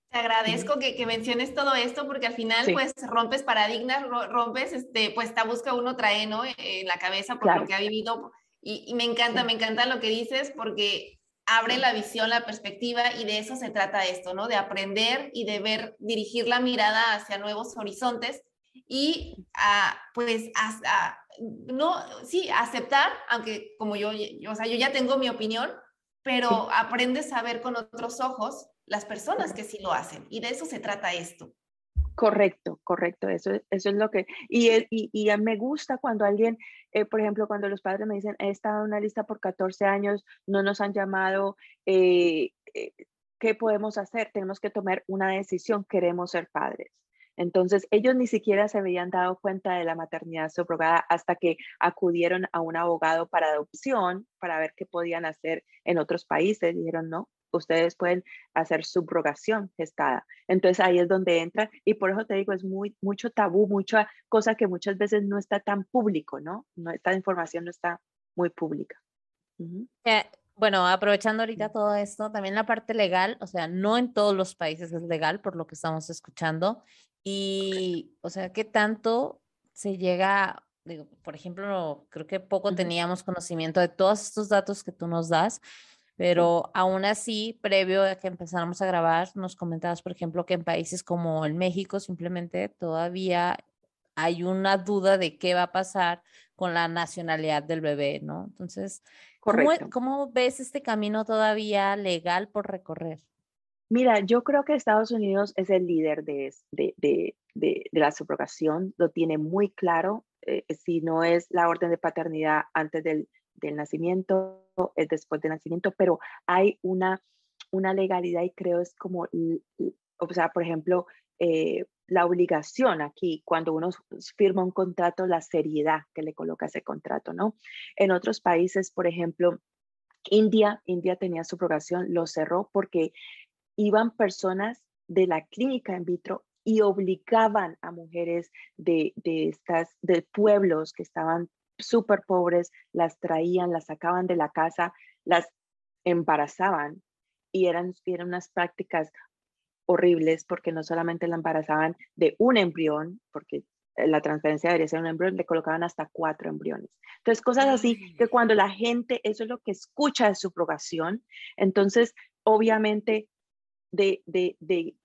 Te agradezco que, que, menciones todo esto porque al final pues rompes paradigmas, rompes, este, pues esta busca uno trae, ¿no? En la cabeza por lo que ha vivido y, y me encanta, me encanta lo que dices porque abre la visión, la perspectiva y de eso se trata esto, ¿no? De aprender y de ver, dirigir la mirada hacia nuevos horizontes y a, pues, a, no, sí, aceptar, aunque como yo, yo, o sea, yo ya tengo mi opinión, pero aprendes a ver con otros ojos las personas que sí lo hacen. Y de eso se trata esto. Correcto, correcto. Eso, eso es lo que... Y, y, y me gusta cuando alguien, eh, por ejemplo, cuando los padres me dicen, he estado en una lista por 14 años, no nos han llamado, eh, eh, ¿qué podemos hacer? Tenemos que tomar una decisión, queremos ser padres. Entonces, ellos ni siquiera se habían dado cuenta de la maternidad subrogada hasta que acudieron a un abogado para adopción para ver qué podían hacer en otros países. Dijeron, no, ustedes pueden hacer subrogación gestada. Entonces ahí es donde entra y por eso te digo, es muy, mucho tabú, mucha cosa que muchas veces no está tan público, ¿no? no esta información no está muy pública. Eh, bueno, aprovechando ahorita todo esto, también la parte legal, o sea, no en todos los países es legal por lo que estamos escuchando. Y, o sea, ¿qué tanto se llega, digo, por ejemplo, creo que poco teníamos conocimiento de todos estos datos que tú nos das, pero aún así, previo a que empezáramos a grabar, nos comentabas, por ejemplo, que en países como en México simplemente todavía hay una duda de qué va a pasar con la nacionalidad del bebé, ¿no? Entonces, ¿cómo, ¿cómo, ves este camino todavía legal por recorrer? Mira, yo creo que Estados Unidos es el líder de, de, de, de la subrogación, lo tiene muy claro, eh, si no es la orden de paternidad antes del, del nacimiento, es después del nacimiento, pero hay una, una legalidad y creo es como, o sea, por ejemplo, eh, la obligación aquí, cuando uno firma un contrato, la seriedad que le coloca ese contrato, ¿no? En otros países, por ejemplo, India, India tenía su subrogación, lo cerró porque iban personas de la clínica in vitro y obligaban a mujeres de, de estas, de pueblos que estaban súper pobres, las traían, las sacaban de la casa, las embarazaban y eran, eran unas prácticas horribles porque no solamente la embarazaban de un embrión, porque la transferencia debería ser un embrión, le colocaban hasta cuatro embriones. Entonces, cosas así que cuando la gente, eso es lo que escucha de subrogación, entonces, obviamente, de, de, de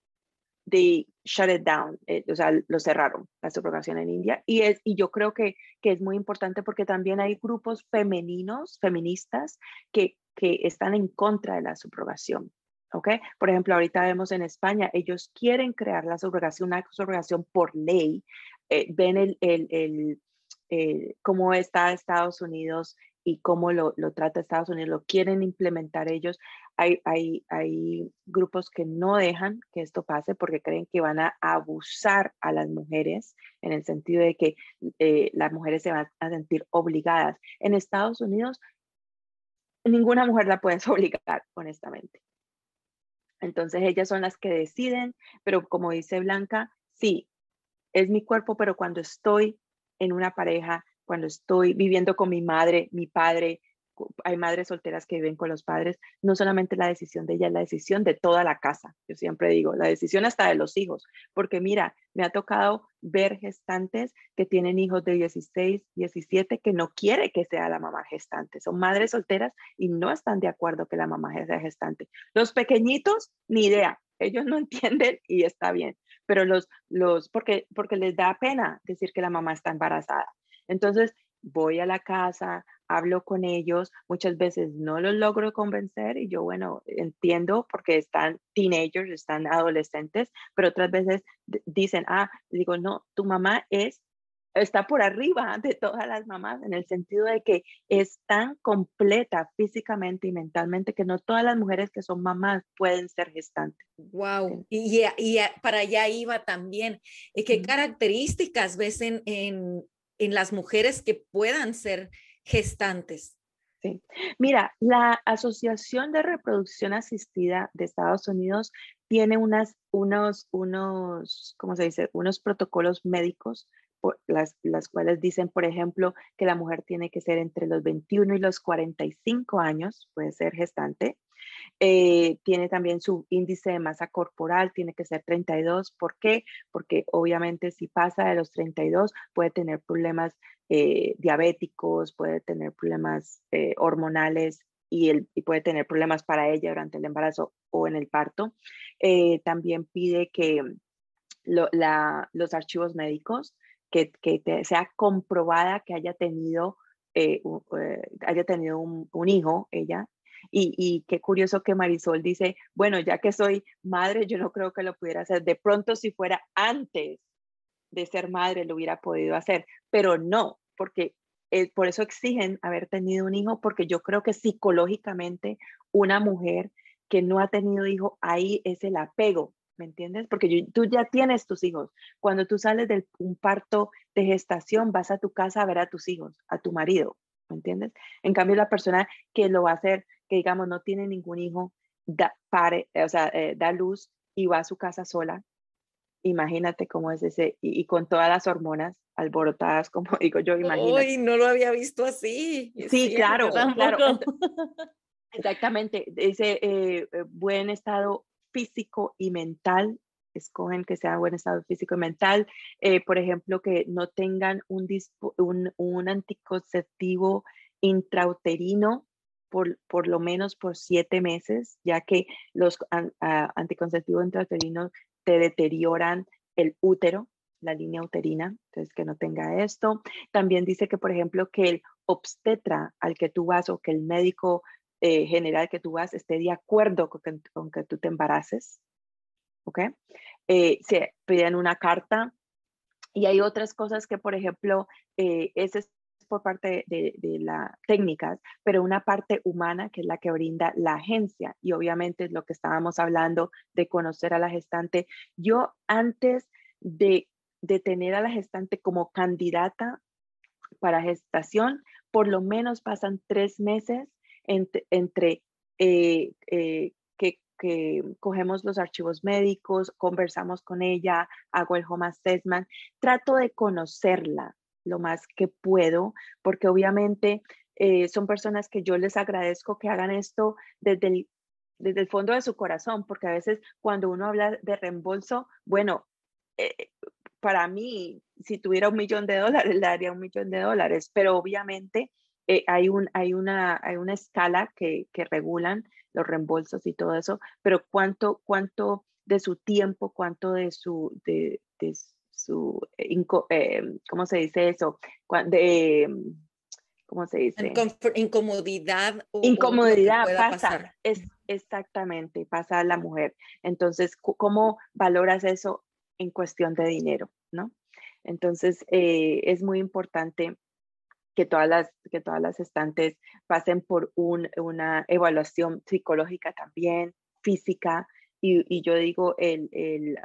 they shut it down, eh, o sea, lo cerraron, la subrogación en India. Y, es, y yo creo que, que es muy importante porque también hay grupos femeninos, feministas, que, que están en contra de la subrogación. ¿ok? Por ejemplo, ahorita vemos en España, ellos quieren crear la subrogación, una subrogación por ley. Eh, ven el, el, el, el, cómo está Estados Unidos y cómo lo, lo, trata Estados Unidos, lo quieren implementar ellos. Hay, hay, hay, grupos que no dejan que esto pase porque creen que van a abusar a las mujeres en el sentido de que eh, las mujeres se van a sentir obligadas. En Estados Unidos, ninguna mujer la puedes obligar, honestamente. Entonces ellas son las que deciden, pero como dice Blanca, sí, es mi cuerpo, pero cuando estoy en una pareja, cuando estoy viviendo con mi madre, mi padre, hay madres solteras que viven con los padres, no solamente la decisión de ella, es la decisión de toda la casa. Yo siempre digo, la decisión hasta de los hijos, porque mira, me ha tocado ver gestantes que tienen hijos de 16, 17 que no quiere que sea la mamá gestante. Son madres solteras y no están de acuerdo que la mamá sea gestante. Los pequeñitos, ni idea, ellos no entienden y está bien, pero los, los, porque, porque les da pena decir que la mamá está embarazada. Entonces, voy a la casa, hablo con ellos, muchas veces no los logro convencer y yo, bueno, entiendo porque están teenagers, están adolescentes, pero otras veces dicen, ah, digo, no, tu mamá es, está por arriba de todas las mamás en el sentido de que es tan completa físicamente y mentalmente que no todas las mujeres que son mamás pueden ser gestantes. Wow, y, y, para allá iba también. ¿Qué características ves en, en, en las mujeres que puedan ser gestantes? Sí. Mira, la Asociación de Reproducción Asistida de Estados Unidos tiene unas, unos, unos, ¿cómo se dice? Unos protocolos médicos, las, las cuales dicen, por ejemplo, que la mujer tiene que ser entre los 21 y los 45 años, puede ser gestante, eh, tiene también su índice de masa corporal, tiene que ser 32. ¿Por qué? Porque obviamente si pasa de los 32 puede tener problemas eh, diabéticos, puede tener problemas eh, hormonales y, el, y, puede tener problemas para ella durante el embarazo o en el parto. también pide que la, los archivos médicos, que, que sea comprobada que haya tenido, haya tenido un, un hijo, ella, y, qué curioso que Marisol dice, bueno, ya que soy madre, yo no creo que lo pudiera hacer. De pronto, si fuera antes de ser madre, lo hubiera podido hacer, pero no, porque eh, por eso exigen haber tenido un hijo, porque yo creo que psicológicamente una mujer que no ha tenido hijo, ahí es el apego, ¿me entiendes? Porque tú ya tienes tus hijos. Cuando tú sales de un parto de gestación, vas a tu casa a ver a tus hijos, a tu marido, ¿me entiendes? En cambio, la persona que lo va a hacer que digamos no tiene ningún hijo, da, pare, o sea, eh, da luz y va a su casa sola. Imagínate cómo es ese, y, con todas las hormonas alborotadas, como digo yo, imagínate. Uy, no lo había visto así. Sí, claro, claro. Exactamente, dice eh, eh, buen estado físico y mental, escogen que sea buen estado físico y mental, eh, por ejemplo, que no tengan un, un, un anticonceptivo intrauterino por, por, lo menos por siete meses, ya que los anticonceptivos intrauterinos te deterioran el útero, la línea uterina, entonces que no tenga esto. También dice que, por ejemplo, que el obstetra al que tú vas o que el médico eh, general que tú vas esté de acuerdo con que, tú te embaraces. ¿Ok? Eh, se piden una carta y hay otras cosas que, por ejemplo, eh, es por parte de, de las técnicas, pero una parte humana que es la que brinda la agencia y obviamente es lo que estábamos hablando de conocer a la gestante. Yo antes de, de tener a la gestante como candidata para gestación, por lo menos pasan tres meses entre, eh, eh, que, cogemos los archivos médicos, conversamos con ella, hago el home assessment, trato de conocerla lo más que puedo, porque obviamente eh, son personas que yo les agradezco que hagan esto desde el, desde el fondo de su corazón, porque a veces cuando uno habla de reembolso, bueno, para mí, si tuviera un millón de dólares, le daría un millón de dólares, pero obviamente eh, hay, un, hay, una, hay una escala que, que, regulan los reembolsos y todo eso, pero cuánto, cuánto de su tiempo, cuánto de su, su eh, ¿cómo se dice eso? De, ¿Cómo se dice? Incomodidad. Incomodidad pasa, es, exactamente, pasa a la mujer. Entonces, ¿cómo valoras eso en cuestión de dinero? ¿no? Entonces, eh, es muy importante que todas las, que todas las estantes pasen por una evaluación psicológica también, física, y, yo digo, el, el,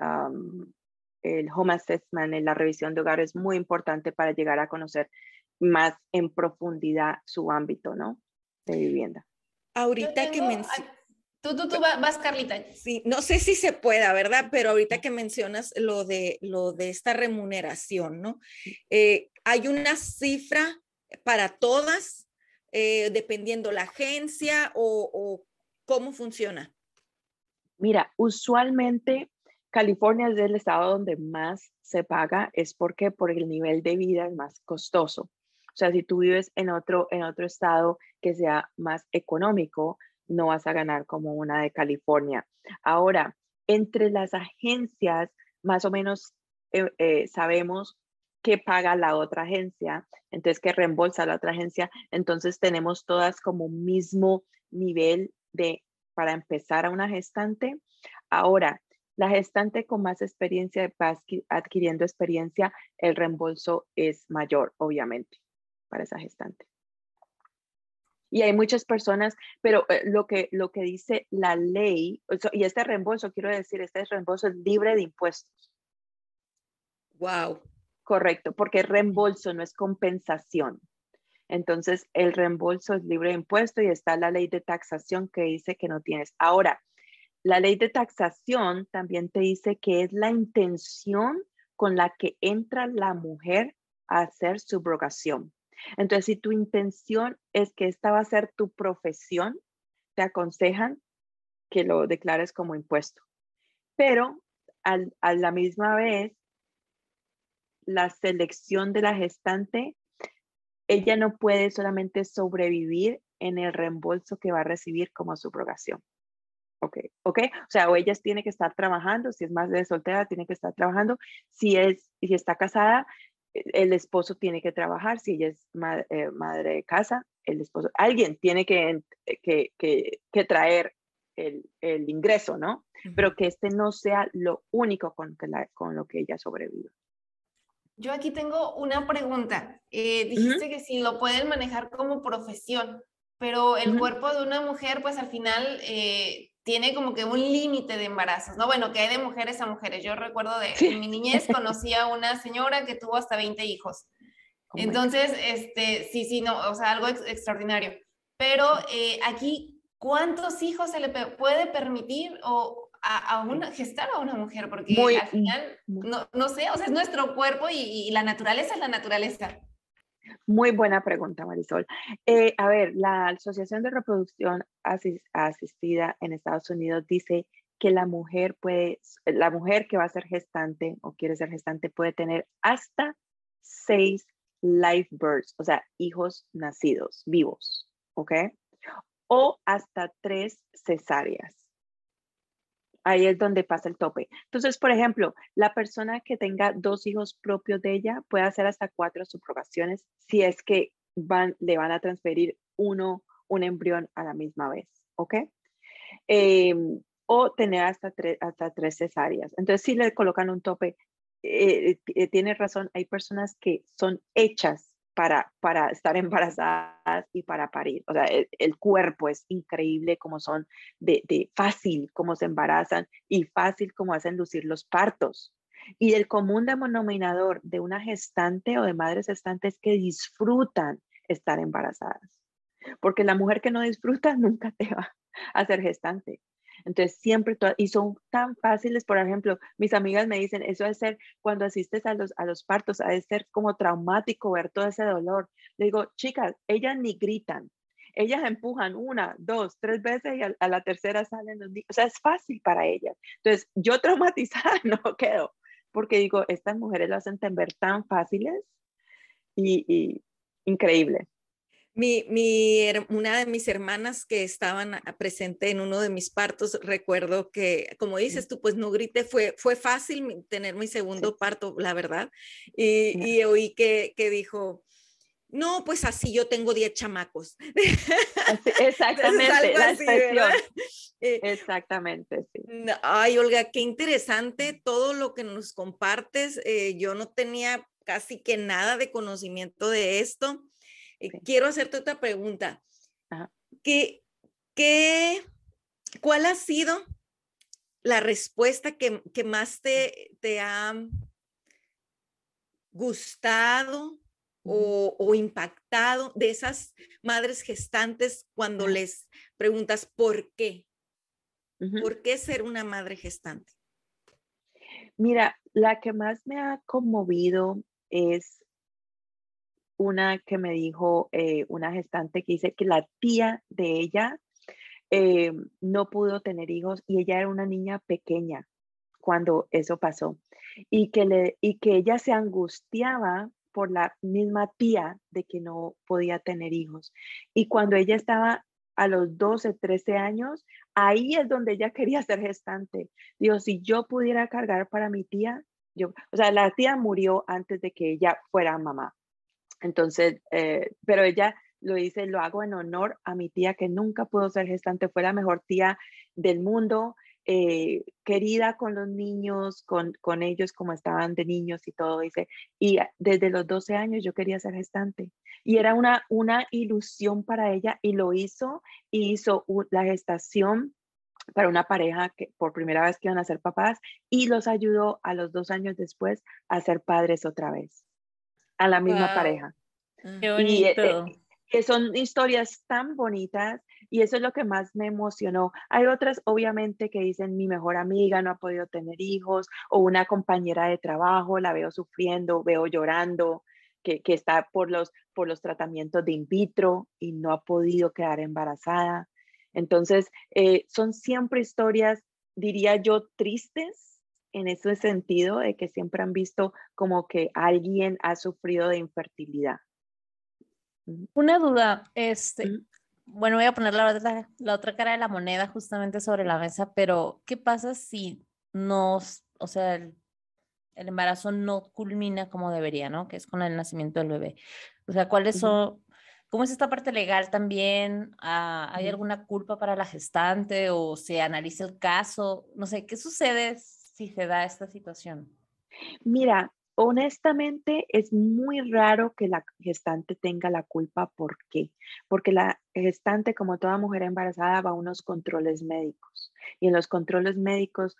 el home assessment, la revisión de hogar es muy importante para llegar a conocer más en profundidad su ámbito, ¿no? De vivienda. Ahorita que mencionas... Tú, tú, tú vas, Carlita. Sí, no sé si se pueda, ¿verdad? Pero ahorita que mencionas lo de, lo de esta remuneración, ¿no? Eh, hay una cifra para todas, eh, dependiendo la agencia o, cómo funciona? Mira, usualmente California es el estado donde más se paga, es porque por el nivel de vida es más costoso. O sea, si tú vives en otro, en otro estado que sea más económico, no vas a ganar como una de California. Ahora, entre las agencias, más o menos eh, eh, sabemos que paga la otra agencia, entonces que reembolsa la otra agencia, entonces tenemos todas como mismo nivel de para empezar a una gestante. Ahora, la gestante con más experiencia va adquiriendo experiencia, el reembolso es mayor, obviamente, para esa gestante. Y hay muchas personas, pero eh, lo, que, lo que dice la ley, y este reembolso, quiero decir, este reembolso es libre de impuestos. Wow. Correcto, porque reembolso no es compensación. Entonces, el reembolso es libre de impuesto y está la ley de taxación que dice que no tienes. Ahora, la ley de taxación también te dice que es la intención con la que entra la mujer a hacer subrogación. Entonces, si tu intención es que esta va a ser tu profesión, te aconsejan que lo declares como impuesto. Pero a la misma vez, la selección de la gestante, ella no puede solamente sobrevivir en el reembolso que va a recibir como subrogación. Ok, ok. O sea, o ella tiene que estar trabajando, si es más de soltera, tiene que estar trabajando. Si es, si está casada, e, el esposo tiene que trabajar. Si ella es eh, madre de casa, el esposo, alguien tiene que, que, que, traer el, el, ingreso, ¿no? Pero que este no sea lo único con, que la, con lo que ella sobrevive. Yo aquí tengo una pregunta. Eh, dijiste que si lo pueden manejar como profesión, pero el cuerpo de una mujer, pues al final eh, tiene como que un límite de embarazos, ¿no? Bueno, que hay de mujeres a mujeres. Yo recuerdo de en mi niñez conocí a una señora que tuvo hasta 20 hijos. Oh Entonces, este, sí, sí, no, o sea, algo extraordinario. Pero eh, aquí ¿cuántos hijos se le puede permitir o a, una, gestar a una mujer? Porque al final, no, no, sé, o sea, es nuestro cuerpo y, la naturaleza es la naturaleza. Muy buena pregunta, Marisol. Eh, a ver, la Asociación de Reproducción Asistida en Estados Unidos dice que la mujer puede, la mujer que va a ser gestante o quiere ser gestante puede tener hasta seis live births, o sea, hijos nacidos vivos, ¿ok? O hasta tres cesáreas. Ahí es donde pasa el tope. Entonces, por ejemplo, la persona que tenga dos hijos propios de ella puede hacer hasta cuatro subrogaciones si es que le van a transferir uno, un embrión a la misma vez, ¿ok? Em, o tener hasta tres, hasta tres cesáreas. Entonces, si le colocan un tope, eh, eh, tiene razón, hay personas que son hechas para, para estar embarazadas y para parir. O sea, el, cuerpo es increíble como son de, de, fácil como se embarazan y fácil como hacen lucir los partos. Y el común denominador de una gestante o de madres gestantes es que disfrutan estar embarazadas. Porque la mujer que no disfruta nunca te va a ser gestante. Entonces, siempre, y son tan fáciles, por ejemplo, mis amigas me dicen, eso debe ser cuando asistes a los, a los partos, ha de ser como traumático ver todo ese dolor. Le digo, chicas, ellas ni gritan, ellas empujan una, dos, tres veces y a, la tercera salen los niños. O sea, es fácil para ellas. Entonces, yo traumatizada no quedo, porque digo, estas mujeres lo hacen ver tan fáciles y, y increíble. Mi, mi, una de mis hermanas que estaban presente en uno de mis partos, recuerdo que, como dices tú, pues no grité, fue, fue fácil tener mi segundo parto, la verdad. Y, y oí que, que, dijo, no, pues así yo tengo 10 chamacos. exactamente, la. Eh, exactamente, sí. Ay, Olga, qué interesante todo lo que nos compartes. Eh, yo no tenía casi que nada de conocimiento de esto. Eh, quiero hacerte otra pregunta. ¿Qué, qué, ¿Cuál ha sido la respuesta que, que más te, te, ha gustado o, o, impactado de esas madres gestantes cuando les preguntas por qué? ¿Por qué ser una madre gestante? Mira, la que más me ha conmovido es una que me dijo eh, una gestante que dice que la tía de ella eh, no pudo tener hijos y ella era una niña pequeña cuando eso pasó y que, le, y que ella se angustiaba por la misma tía de que no podía tener hijos. Y cuando ella estaba a los 12, 13 años, ahí es donde ella quería ser gestante. Digo, si yo pudiera cargar para mi tía, yo, o sea, la tía murió antes de que ella fuera mamá. Entonces, eh, pero ella lo dice, lo hago en honor a mi tía que nunca pudo ser gestante, fue la mejor tía del mundo, eh, querida con los niños, con, con, ellos como estaban de niños y todo, dice, y desde los 12 años yo quería ser gestante. Y era una, una ilusión para ella y lo hizo, y hizo la gestación para una pareja que por primera vez que iban a ser papás y los ayudó a los dos años después a ser padres otra vez a la misma pareja. Qué bonito. Y, eh, que son historias tan bonitas y eso es lo que más me emocionó. Hay otras, obviamente, que dicen mi mejor amiga no ha podido tener hijos o una compañera de trabajo, la veo sufriendo, veo llorando, que, que está por los, por los tratamientos de in vitro y no ha podido quedar embarazada. Entonces, eh, son siempre historias, diría yo, tristes, en ese sentido de que siempre han visto como que alguien ha sufrido de infertilidad. Una duda, este, bueno, voy a poner la otra, la otra cara de la moneda justamente sobre la mesa, pero ¿qué pasa si no, o sea, el, embarazo no culmina como debería, ¿no? Que es con el nacimiento del bebé. O sea, ¿cuáles son, cómo es esta parte legal también? Ah, ¿Hay alguna culpa para la gestante o se analiza el caso? No sé, ¿qué sucede si se da esta situación? Mira, honestamente es muy raro que la gestante tenga la culpa. ¿Por qué? Porque la gestante, como toda mujer embarazada, va a unos controles médicos. Y en los controles médicos,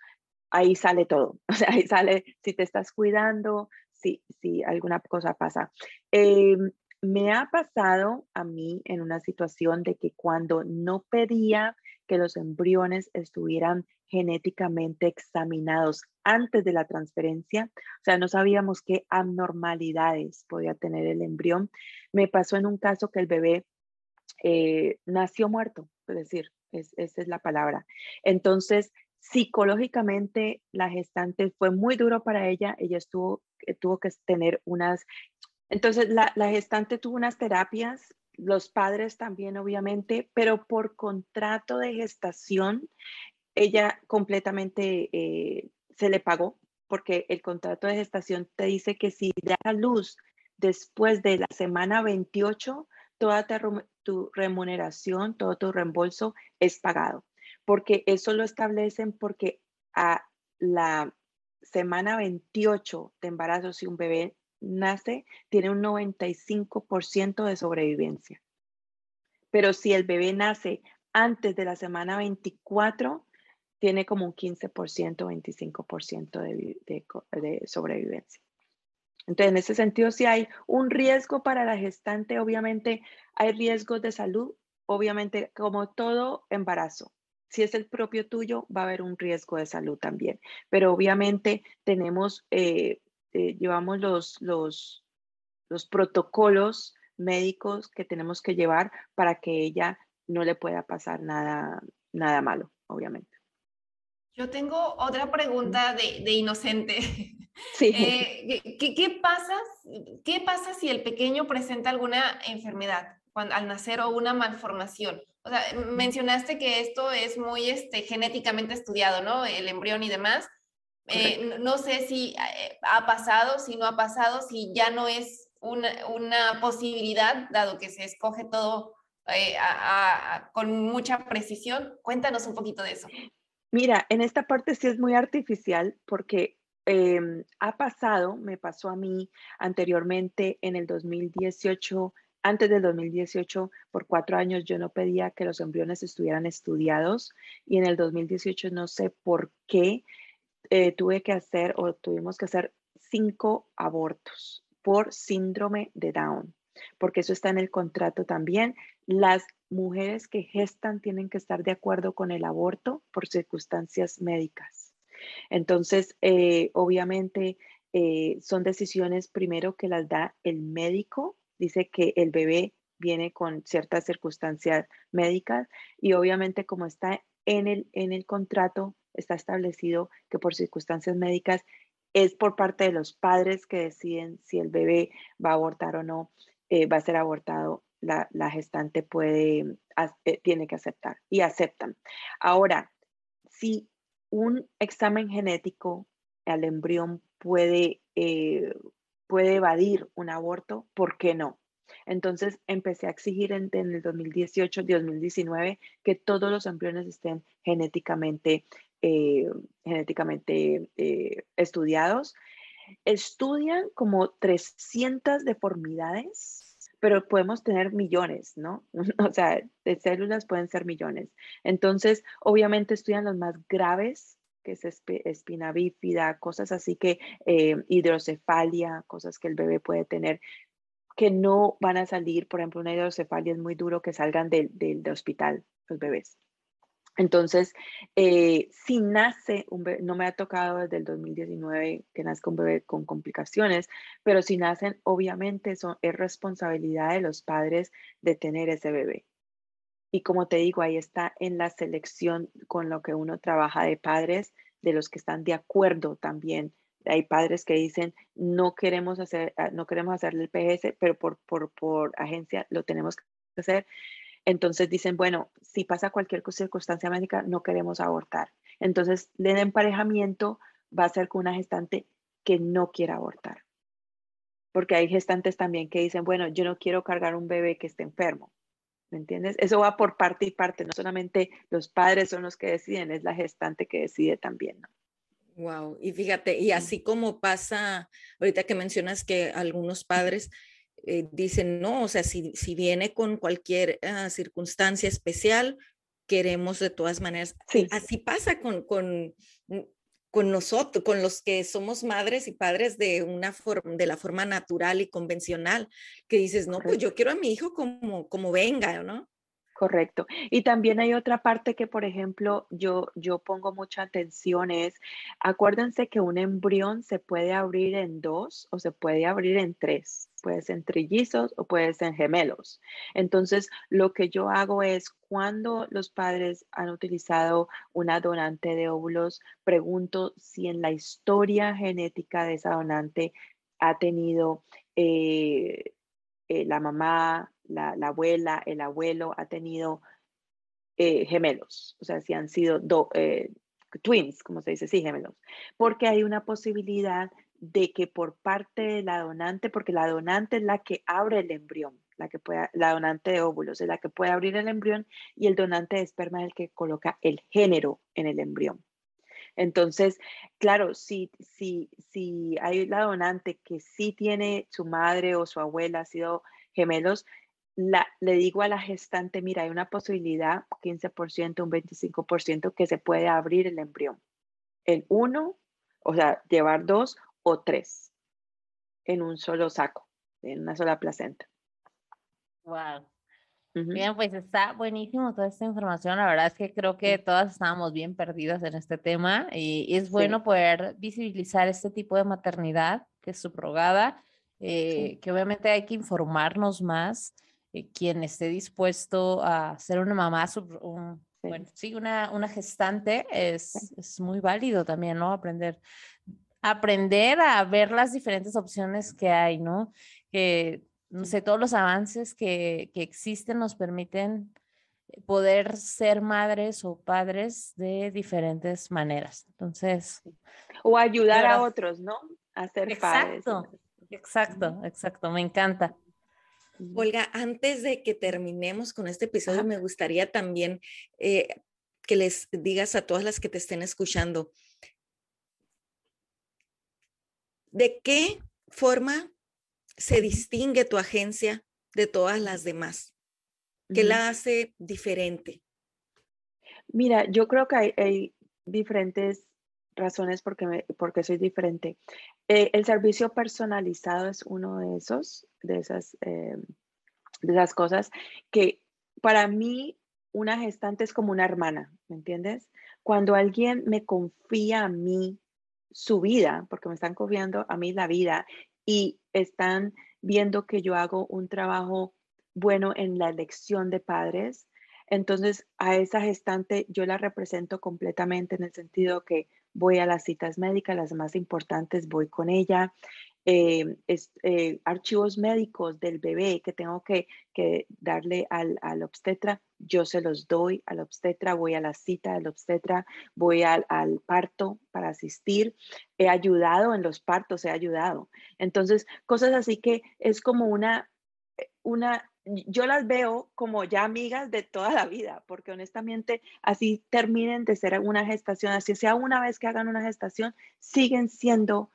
ahí sale todo. O sea, ahí sale si te estás cuidando, si, si alguna cosa pasa. Em, me ha pasado a mí en una situación de que cuando no pedía que los embriones estuvieran genéticamente examinados antes de la transferencia, o sea, no sabíamos qué abnormalidades podía tener el embrión. Me pasó en un caso que el bebé eh, nació muerto, es decir, esa es la palabra. Entonces, psicológicamente, la gestante fue muy duro para ella, ella estuvo, eh, tuvo que tener unas, entonces la, la gestante tuvo unas terapias los padres también, obviamente, pero por contrato de gestación, ella completamente eh, se le pagó, porque el contrato de gestación te dice que si da luz después de la semana 28, toda tu remuneración, todo tu reembolso es pagado, porque eso lo establecen porque a la semana 28 de embarazo, si un bebé nace, tiene un 95% de sobrevivencia. Pero si el bebé nace antes de la semana 24, tiene como un 15%, 25% de, de, de sobrevivencia. Entonces, en ese sentido, si hay un riesgo para la gestante, obviamente hay riesgos de salud, obviamente como todo embarazo. Si es el propio tuyo, va a haber un riesgo de salud también. Pero obviamente tenemos, eh, eh, llevamos los, los, los protocolos médicos que tenemos que llevar para que ella no le pueda pasar nada, nada malo, obviamente. Yo tengo otra pregunta de, de inocente. Sí. Eh, ¿qué, ¿qué, pasa, ¿Qué pasa si el pequeño presenta alguna enfermedad cuando, al nacer o una malformación? O sea, mencionaste que esto es muy este, genéticamente estudiado, ¿no? El embrión y demás. Eh, no sé si eh, ha pasado, si no ha pasado, si ya no es una, una posibilidad, dado que se escoge todo eh, a, a, con mucha precisión. Cuéntanos un poquito de eso. Mira, en esta parte sí es muy artificial porque eh, ha pasado, me pasó a mí anteriormente en el 2018, antes del 2018, por cuatro años yo no pedía que los embriones estuvieran estudiados y en el 2018 no sé por qué eh, tuve que hacer o tuvimos que hacer cinco abortos por síndrome de Down, porque eso está en el contrato también. Las mujeres que gestan tienen que estar de acuerdo con el aborto por circunstancias médicas. Entonces, eh, obviamente, eh, son decisiones primero que las da el médico. Dice que el bebé viene con ciertas circunstancias médicas y obviamente como está en el, en el contrato, está establecido que por circunstancias médicas es por parte de los padres que deciden si el bebé va a abortar o no, eh, va a ser abortado la, gestante puede, eh, tiene que aceptar y aceptan. Ahora, si un examen genético al embrión puede, eh, puede evadir un aborto, ¿por qué no? Entonces empecé a exigir en, el 2018, 2019 que todos los embriones estén genéticamente, eh, genéticamente eh, estudiados. Estudian como 300 deformidades pero podemos tener millones, ¿no? O sea, de células pueden ser millones. Entonces, obviamente estudian los más graves, que es espina bífida, cosas así que eh, hidrocefalia, cosas que el bebé puede tener que no van a salir, por ejemplo, una hidrocefalia es muy duro que salgan del, del hospital los bebés. Entonces, eh, si nace un bebé, no me ha tocado desde el 2019 que nazca un bebé con complicaciones, pero si nacen, obviamente son, es responsabilidad de los padres de tener ese bebé. Y como te digo, ahí está en la selección con lo que uno trabaja de padres, de los que están de acuerdo también. Hay padres que dicen, no queremos hacer, ah, no queremos hacerle el PGS, pero por, por, por agencia lo tenemos que hacer. Entonces dicen, bueno, si pasa cualquier circunstancia médica, no queremos abortar. Entonces, el emparejamiento va a ser con una gestante que no quiera abortar. Porque hay gestantes también que dicen, bueno, yo no quiero cargar un bebé que esté enfermo. ¿Me entiendes? Eso va por parte y parte, no solamente los padres son los que deciden, es la gestante que decide también. ¿no? Wow, y fíjate, y así como pasa, ahorita que mencionas que algunos padres eh, dicen, no, o sea, si, si viene con cualquier uh, circunstancia especial, queremos de todas maneras. Sí. Así pasa con, con, con nosotros, con los que somos madres y padres de una forma, de la forma natural y convencional, que dices, no, pues yo quiero a mi hijo como, como venga, ¿no? Correcto. Y también hay otra parte que, por ejemplo, yo, yo pongo mucha atención es, acuérdense que un embrión se puede abrir en dos o se puede abrir en tres. Puede ser en trillizos o puede ser en gemelos. Entonces, lo que yo hago es cuando los padres han utilizado una donante de óvulos, pregunto si en la historia genética de esa donante ha tenido eh, eh, la mamá, la, abuela, el abuelo ha tenido eh, gemelos, o sea, si han sido eh, twins, como se dice, sí, gemelos, porque hay una posibilidad de que por parte de la donante, porque la donante es la que abre el embrión, la que puede, la donante de óvulos es la que puede abrir el embrión y el donante de esperma es el que coloca el género en el embrión. Entonces, claro, si, si, si hay la donante que sí tiene su madre o su abuela ha sido gemelos, le digo a la gestante, mira, hay una posibilidad, 15%, un 25%, que se puede abrir el embrión. En uno, o sea, llevar dos o tres en un solo saco, en una sola placenta. Wow. Bien, pues está buenísimo toda esta información. La verdad es que creo que todas estábamos bien perdidas en este tema y es bueno poder visibilizar este tipo de maternidad que es subrogada, eh, que obviamente hay que informarnos más quien esté dispuesto a ser una mamá, bueno, sí, una, una gestante, es, es, muy válido también, ¿no? Aprender, aprender a ver las diferentes opciones que hay, ¿no? Que, no sé, todos los avances que, que existen nos permiten poder ser madres o padres de diferentes maneras. Entonces. O ayudar a otros, ¿no? A ser exacto, padres. Exacto, exacto, me encanta. Olga, antes de que terminemos con este episodio, me gustaría también eh, que les digas a todas las que te estén escuchando, ¿de qué forma se distingue tu agencia de todas las demás? ¿Qué la hace diferente? Mira, yo creo que hay, diferentes razones porque, porque soy diferente. Eh, el servicio personalizado es uno de esos, de esas, eh, de esas cosas que para mí una gestante es como una hermana, ¿me entiendes? Cuando alguien me confía a mí su vida, porque me están confiando a mí la vida y están viendo que yo hago un trabajo bueno en la elección de padres, entonces a esa gestante yo la represento completamente en el sentido que voy a las citas médicas, las más importantes, voy con ella. Eh, eh, archivos médicos del bebé que tengo que, darle al, obstetra, yo se los doy al obstetra, voy a la cita del obstetra, voy al, al, parto para asistir, he ayudado en los partos, he ayudado. Entonces, cosas así que es como una, una yo las veo como ya amigas de toda la vida, porque honestamente así terminen de ser una gestación, así sea una vez que hagan una gestación, siguen siendo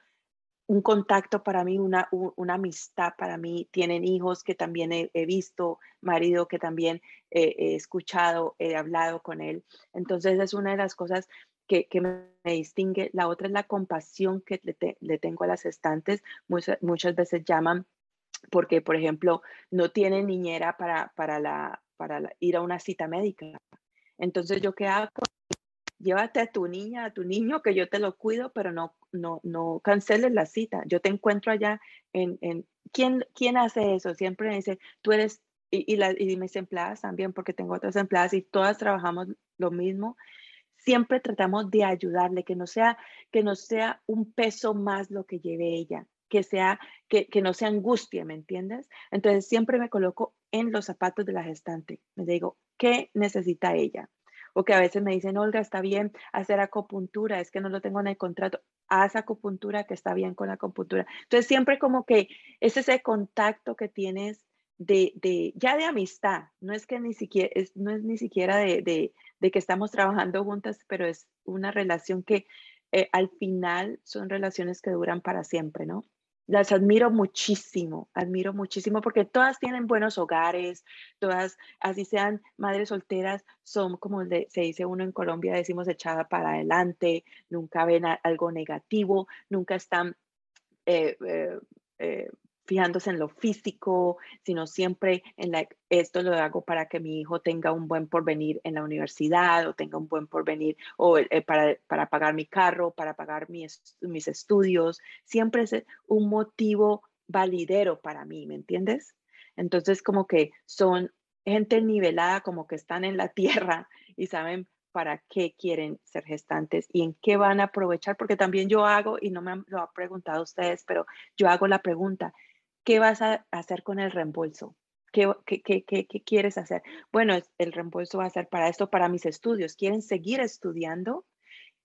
un contacto para mí, una, una amistad para mí. Tienen hijos que también he, visto, marido que también he escuchado, he hablado con él. Entonces es una de las cosas que, me, distingue. La otra es la compasión que le, tengo a las gestantes. Muchas, muchas veces llaman porque, por ejemplo, no tienen niñera para, para, la, para ir a una cita médica. Entonces, ¿yo qué hago? Llévate a tu niña, a tu niño, que yo te lo cuido, pero no, no, no canceles la cita. Yo te encuentro allá en... en ¿quién, ¿Quién hace eso? Siempre me dice, tú eres... Y, y, la, y mis empleadas también, porque tengo otras empleadas y todas trabajamos lo mismo siempre tratamos de ayudarle, que no sea, que no sea un peso más lo que lleve ella, que, sea, que, que no sea angustia, ¿me entiendes? Entonces siempre me coloco en los zapatos de la gestante. Me digo, ¿qué necesita ella? O que a veces me dicen, Olga, está bien hacer acupuntura, es que no lo tengo en el contrato. Haz acupuntura, que está bien con la acupuntura. Entonces, siempre como que es ese contacto que tienes de, de ya de amistad. No es que ni siquiera, es, no es ni siquiera de, de, de, que estamos trabajando juntas, pero es una relación que eh, al final son relaciones que duran para siempre, ¿no? Las admiro muchísimo, admiro muchísimo porque todas tienen buenos hogares, todas, así sean madres solteras, son como se dice uno en Colombia, decimos echada para adelante, nunca ven algo negativo, nunca están eh, eh, eh, fijándose en lo físico, sino siempre en la, esto lo hago para que mi hijo tenga un buen porvenir en la universidad o tenga un buen porvenir o eh, para, para, pagar mi carro, para pagar mis, mis estudios. Siempre es un motivo validero para mí, ¿me entiendes? Entonces como que son gente nivelada, como que están en la tierra y saben para qué quieren ser gestantes y en qué van a aprovechar, porque también yo hago, y no me lo ha preguntado ustedes, pero yo hago la pregunta, ¿qué vas a hacer con el reembolso? ¿Qué, quieres hacer? Bueno, el reembolso va a ser para esto, para mis estudios. ¿Quieren seguir estudiando?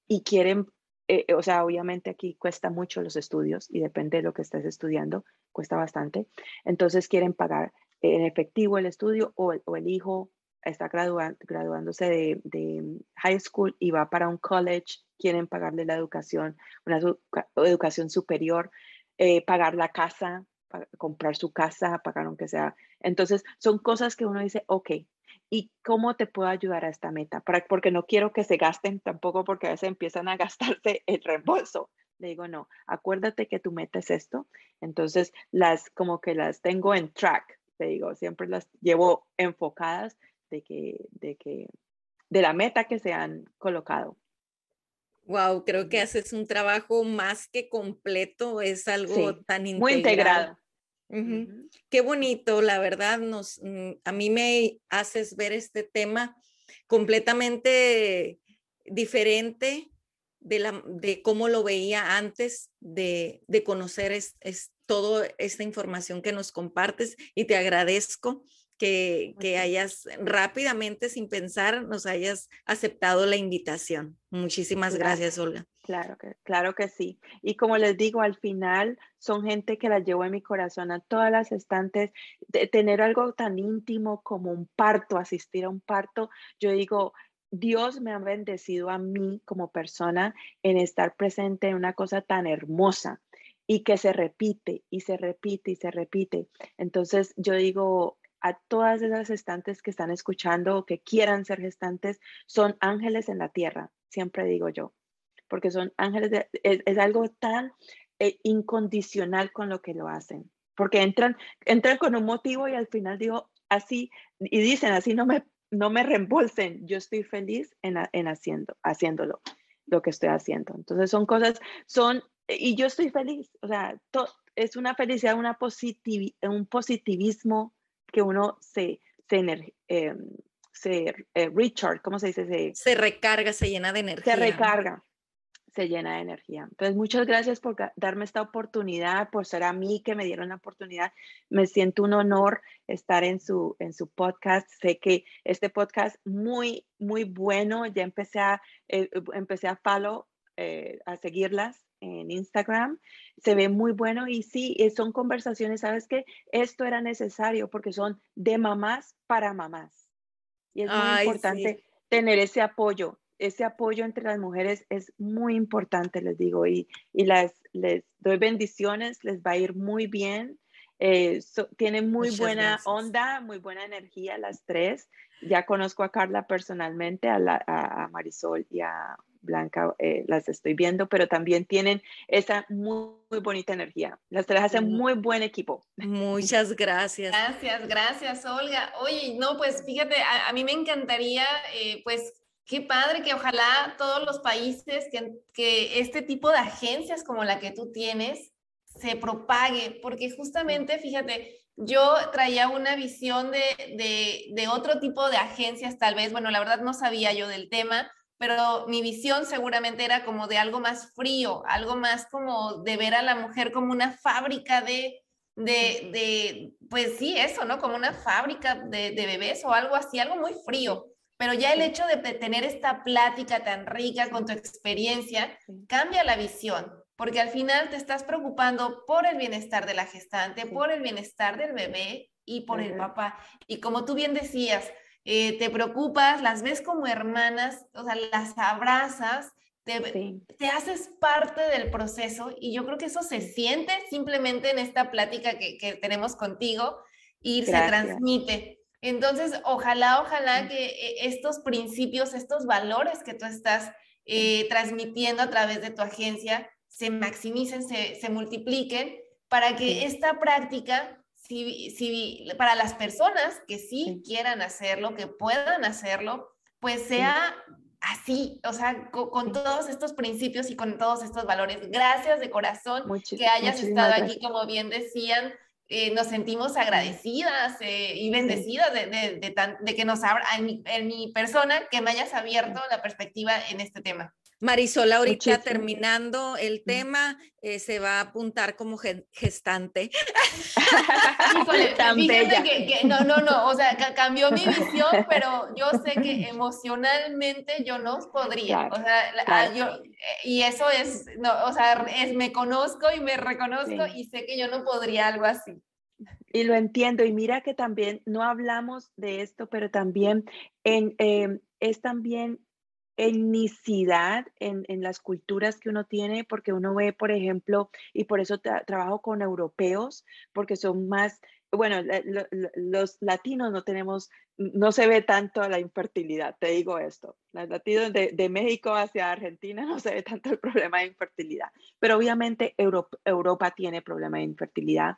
Y quieren, eh, o sea, obviamente aquí cuesta mucho los estudios y depende de lo que estés estudiando, cuesta bastante. Entonces quieren pagar en efectivo el estudio o, el hijo está graduándose de, high school y va para un college, quieren pagarle la educación, una educación superior, eh, pagar la casa, comprar su casa, pagar aunque sea. Entonces, son cosas que uno dice, ok, ¿y cómo te puedo ayudar a esta meta? Para, porque no quiero que se gasten tampoco porque a veces empiezan a gastarse el reembolso. Le digo, no, acuérdate que tu meta es esto. Entonces, las como que las tengo en track, te digo, siempre las llevo enfocadas de que, de que, de la meta que se han colocado. Wow, creo que haces un trabajo más que completo, es algo tan integrado. Muy integrado. Qué bonito, la verdad, nos, mm, a mí me haces ver este tema completamente diferente de, la, de cómo lo veía antes de, de conocer es, es, toda esta información que nos compartes y te agradezco que, que, hayas rápidamente, sin pensar, nos hayas aceptado la invitación. Muchísimas gracias, Olga. Claro que, claro que sí. Y como les digo, al final son gente que la llevo en mi corazón a todas las estantes. De tener algo tan íntimo como un parto, asistir a un parto, yo digo, Dios me ha bendecido a mí como persona en estar presente en una cosa tan hermosa y que se repite y se repite y se repite. Entonces yo digo, a todas esas gestantes que están escuchando o que quieran ser gestantes, son ángeles en la tierra, siempre digo yo, porque son ángeles, es, algo tan eh, incondicional con lo que lo hacen, porque entran, entran con un motivo y al final digo, así, y dicen, así no me, no me reembolsen, yo estoy feliz en, en haciendo, haciéndolo, lo que estoy haciendo. Entonces son cosas, son, y yo estoy feliz, o sea, es una felicidad, una un positivismo que uno se, se, eh, se eh, recharge, ¿cómo se dice? Se, se, recarga, se llena de energía. Se recarga, se llena de energía. Entonces, muchas gracias por darme esta oportunidad, por ser a mí que me dieron la oportunidad. Me siento un honor estar en su, en su podcast. Sé que este podcast muy, muy bueno. Ya empecé a, eh, empecé a follow, eh, a seguirlas en Instagram. Se ve muy bueno y sí, eh, son conversaciones, ¿sabes qué? Esto era necesario porque son de mamás para mamás. Y es muy importante tener ese apoyo. Ese apoyo entre las mujeres es muy importante, les digo, y, y las, les doy bendiciones, les va a ir muy bien. Eh, tienen muy buena onda, muy buena energía las tres. Ya conozco a Carla personalmente, a, la, a Marisol y a Blanca, eh, las estoy viendo, pero también tienen esa muy, bonita energía. Las tres hacen muy buen equipo. Muchas gracias. Gracias, gracias, Olga. Oye, no, pues fíjate, a, mí me encantaría, eh, pues qué padre que ojalá todos los países que, que este tipo de agencias como la que tú tienes se propague, porque justamente, fíjate, yo traía una visión de, de, de, otro tipo de agencias, tal vez, bueno, la verdad no sabía yo del tema, pero mi visión seguramente era como de algo más frío, algo más como de ver a la mujer como una fábrica de, de, de pues sí, eso, ¿no? Como una fábrica de, de, bebés o algo así, algo muy frío. Pero ya el hecho de tener esta plática tan rica con tu experiencia cambia la visión, porque al final te estás preocupando por el bienestar de la gestante, por el bienestar del bebé y por el papá. Y como tú bien decías, eh, te preocupas, las ves como hermanas, o sea, las abrazas, te, haces parte del proceso y yo creo que eso se siente simplemente en esta plática que, que tenemos contigo y se transmite. Entonces, ojalá, ojalá que eh, estos principios, estos valores que tú estás eh, transmitiendo a través de tu agencia se maximicen, se, se multipliquen para que esta práctica, si, si, para las personas que sí, quieran hacerlo, que puedan hacerlo, pues sea así, o sea, con, todos estos principios y con todos estos valores. Gracias de corazón que hayas estado aquí, como bien decían. Eh, nos sentimos agradecidas eh, y bendecidas de, de, de, que nos abra en en mi persona, que me hayas abierto la perspectiva en este tema. Marisol, ahorita terminando el tema, eh, se va a apuntar como gestante. que, no, no, no, o sea, cambió mi visión, pero yo sé que emocionalmente yo no podría, o sea, ah, yo, eh, y eso es, no, o sea, es, me conozco y me reconozco y sé que yo no podría algo así. Y lo entiendo, y mira que también no hablamos de esto, pero también en, em, es también etnicidad en, en, las culturas que uno tiene, porque uno ve, por ejemplo, y por eso trabajo con europeos, porque son más, bueno, los latinos no tenemos, no se ve tanto la infertilidad, te digo esto, los latinos de, de, México hacia Argentina no se ve tanto el problema de infertilidad, pero obviamente Europa, Europa tiene problema de infertilidad,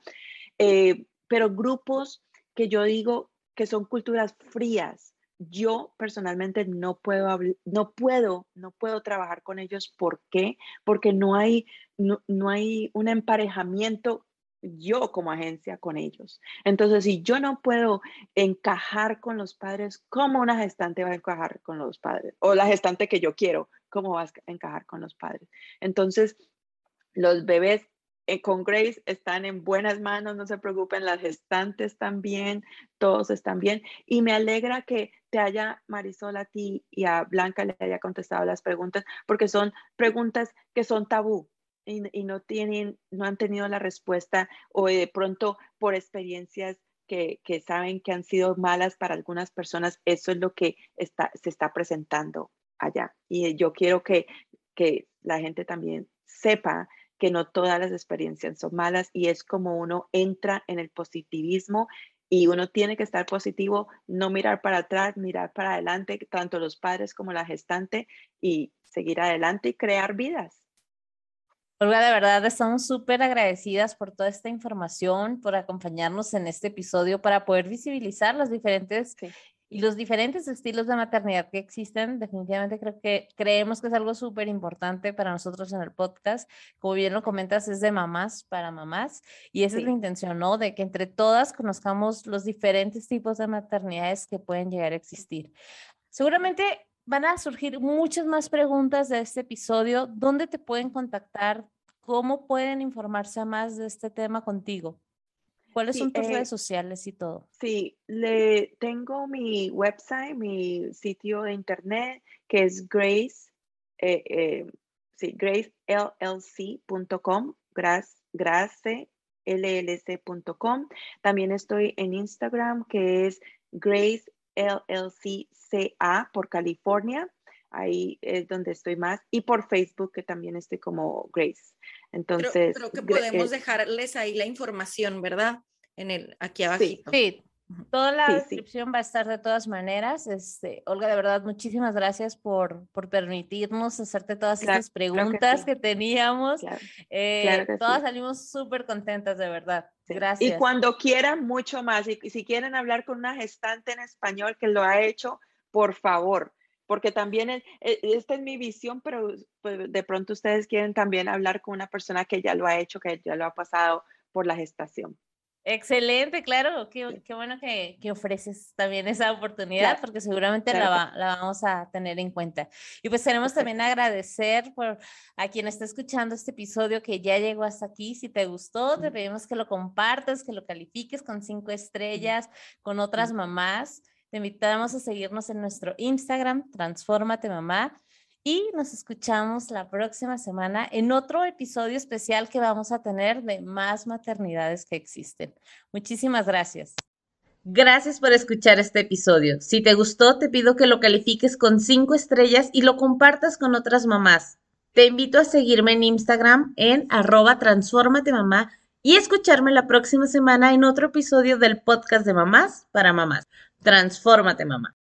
eh, pero grupos que yo digo que son culturas frías, yo personalmente no puedo, no puedo, no puedo trabajar con ellos. ¿Por qué? Porque no hay, no, hay un emparejamiento yo como agencia con ellos. Entonces, si yo no puedo encajar con los padres, ¿cómo una gestante va a encajar con los padres? O la gestante que yo quiero, ¿cómo va a encajar con los padres? Entonces, los bebés eh, con Grace están en buenas manos, no se preocupen, las gestantes también, todos están bien. Y me alegra que te haya, Marisol, a ti y a Blanca le haya contestado las preguntas, porque son preguntas que son tabú. Y, no tienen, no han tenido la respuesta o de pronto por experiencias que, que, saben que han sido malas para algunas personas, eso es lo que está, se está presentando allá. Y yo quiero que, que la gente también sepa que no todas las experiencias son malas y es como uno entra en el positivismo y uno tiene que estar positivo, no mirar para atrás, mirar para adelante, tanto los padres como la gestante y seguir adelante y crear vidas. Olga, de verdad estamos súper agradecidas por toda esta información, por acompañarnos en este episodio para poder visibilizar las diferentes y los diferentes estilos de maternidad que existen, definitivamente creo que creemos que es algo súper importante para nosotros en el podcast. Como bien lo comentas, es de mamás para mamás y esa es la intención, ¿no? De que entre todas conozcamos los diferentes tipos de maternidades que pueden llegar a existir. Seguramente van a surgir muchas más preguntas de este episodio. ¿Dónde te pueden contactar? ¿Cómo pueden informarse más de este tema contigo? ¿Cuáles son tus redes eh, sociales y todo? Sí, le tengo mi website, mi sitio de internet, que es Grace, eh, eh, sí, gracellc.com, gracellc.com. También estoy en Instagram, que es Grace LLCCA por California. Ahí es donde estoy más. Y por Facebook, que también estoy como Grace. Entonces. Creo, que podemos dejarles ahí la información, ¿verdad? En el, aquí abajo. Sí, Toda la descripción va a estar de todas maneras. Este, Olga, de verdad, muchísimas gracias por, por permitirnos hacerte todas estas preguntas que, teníamos. Eh, todas salimos súper contentas, de verdad. Gracias. Y cuando quieran, mucho más. Y, si quieren hablar con una gestante en español que lo ha hecho, por favor, porque también e, esta es mi visión, pero pues, de pronto ustedes quieren también hablar con una persona que ya lo ha hecho, que ya lo ha pasado por la gestación. Excelente, claro, qué, qué bueno que, que, ofreces también esa oportunidad porque seguramente la, la, vamos a tener en cuenta. Y pues queremos también agradecer por a quien está escuchando este episodio que ya llegó hasta aquí. Si te gustó, te pedimos que lo compartas, que lo califiques con cinco estrellas, con otras mamás. Te invitamos a seguirnos en nuestro Instagram, Transformate Mamá y nos escuchamos la próxima semana en otro episodio especial que vamos a tener de más maternidades que existen. Muchísimas gracias. Gracias por escuchar este episodio. Si te gustó, te pido que lo califiques con cinco estrellas y lo compartas con otras mamás. Te invito a seguirme en Instagram en arroba transformate mamá y escucharme la próxima semana en otro episodio del podcast de mamás para mamás. Transfórmate mamá.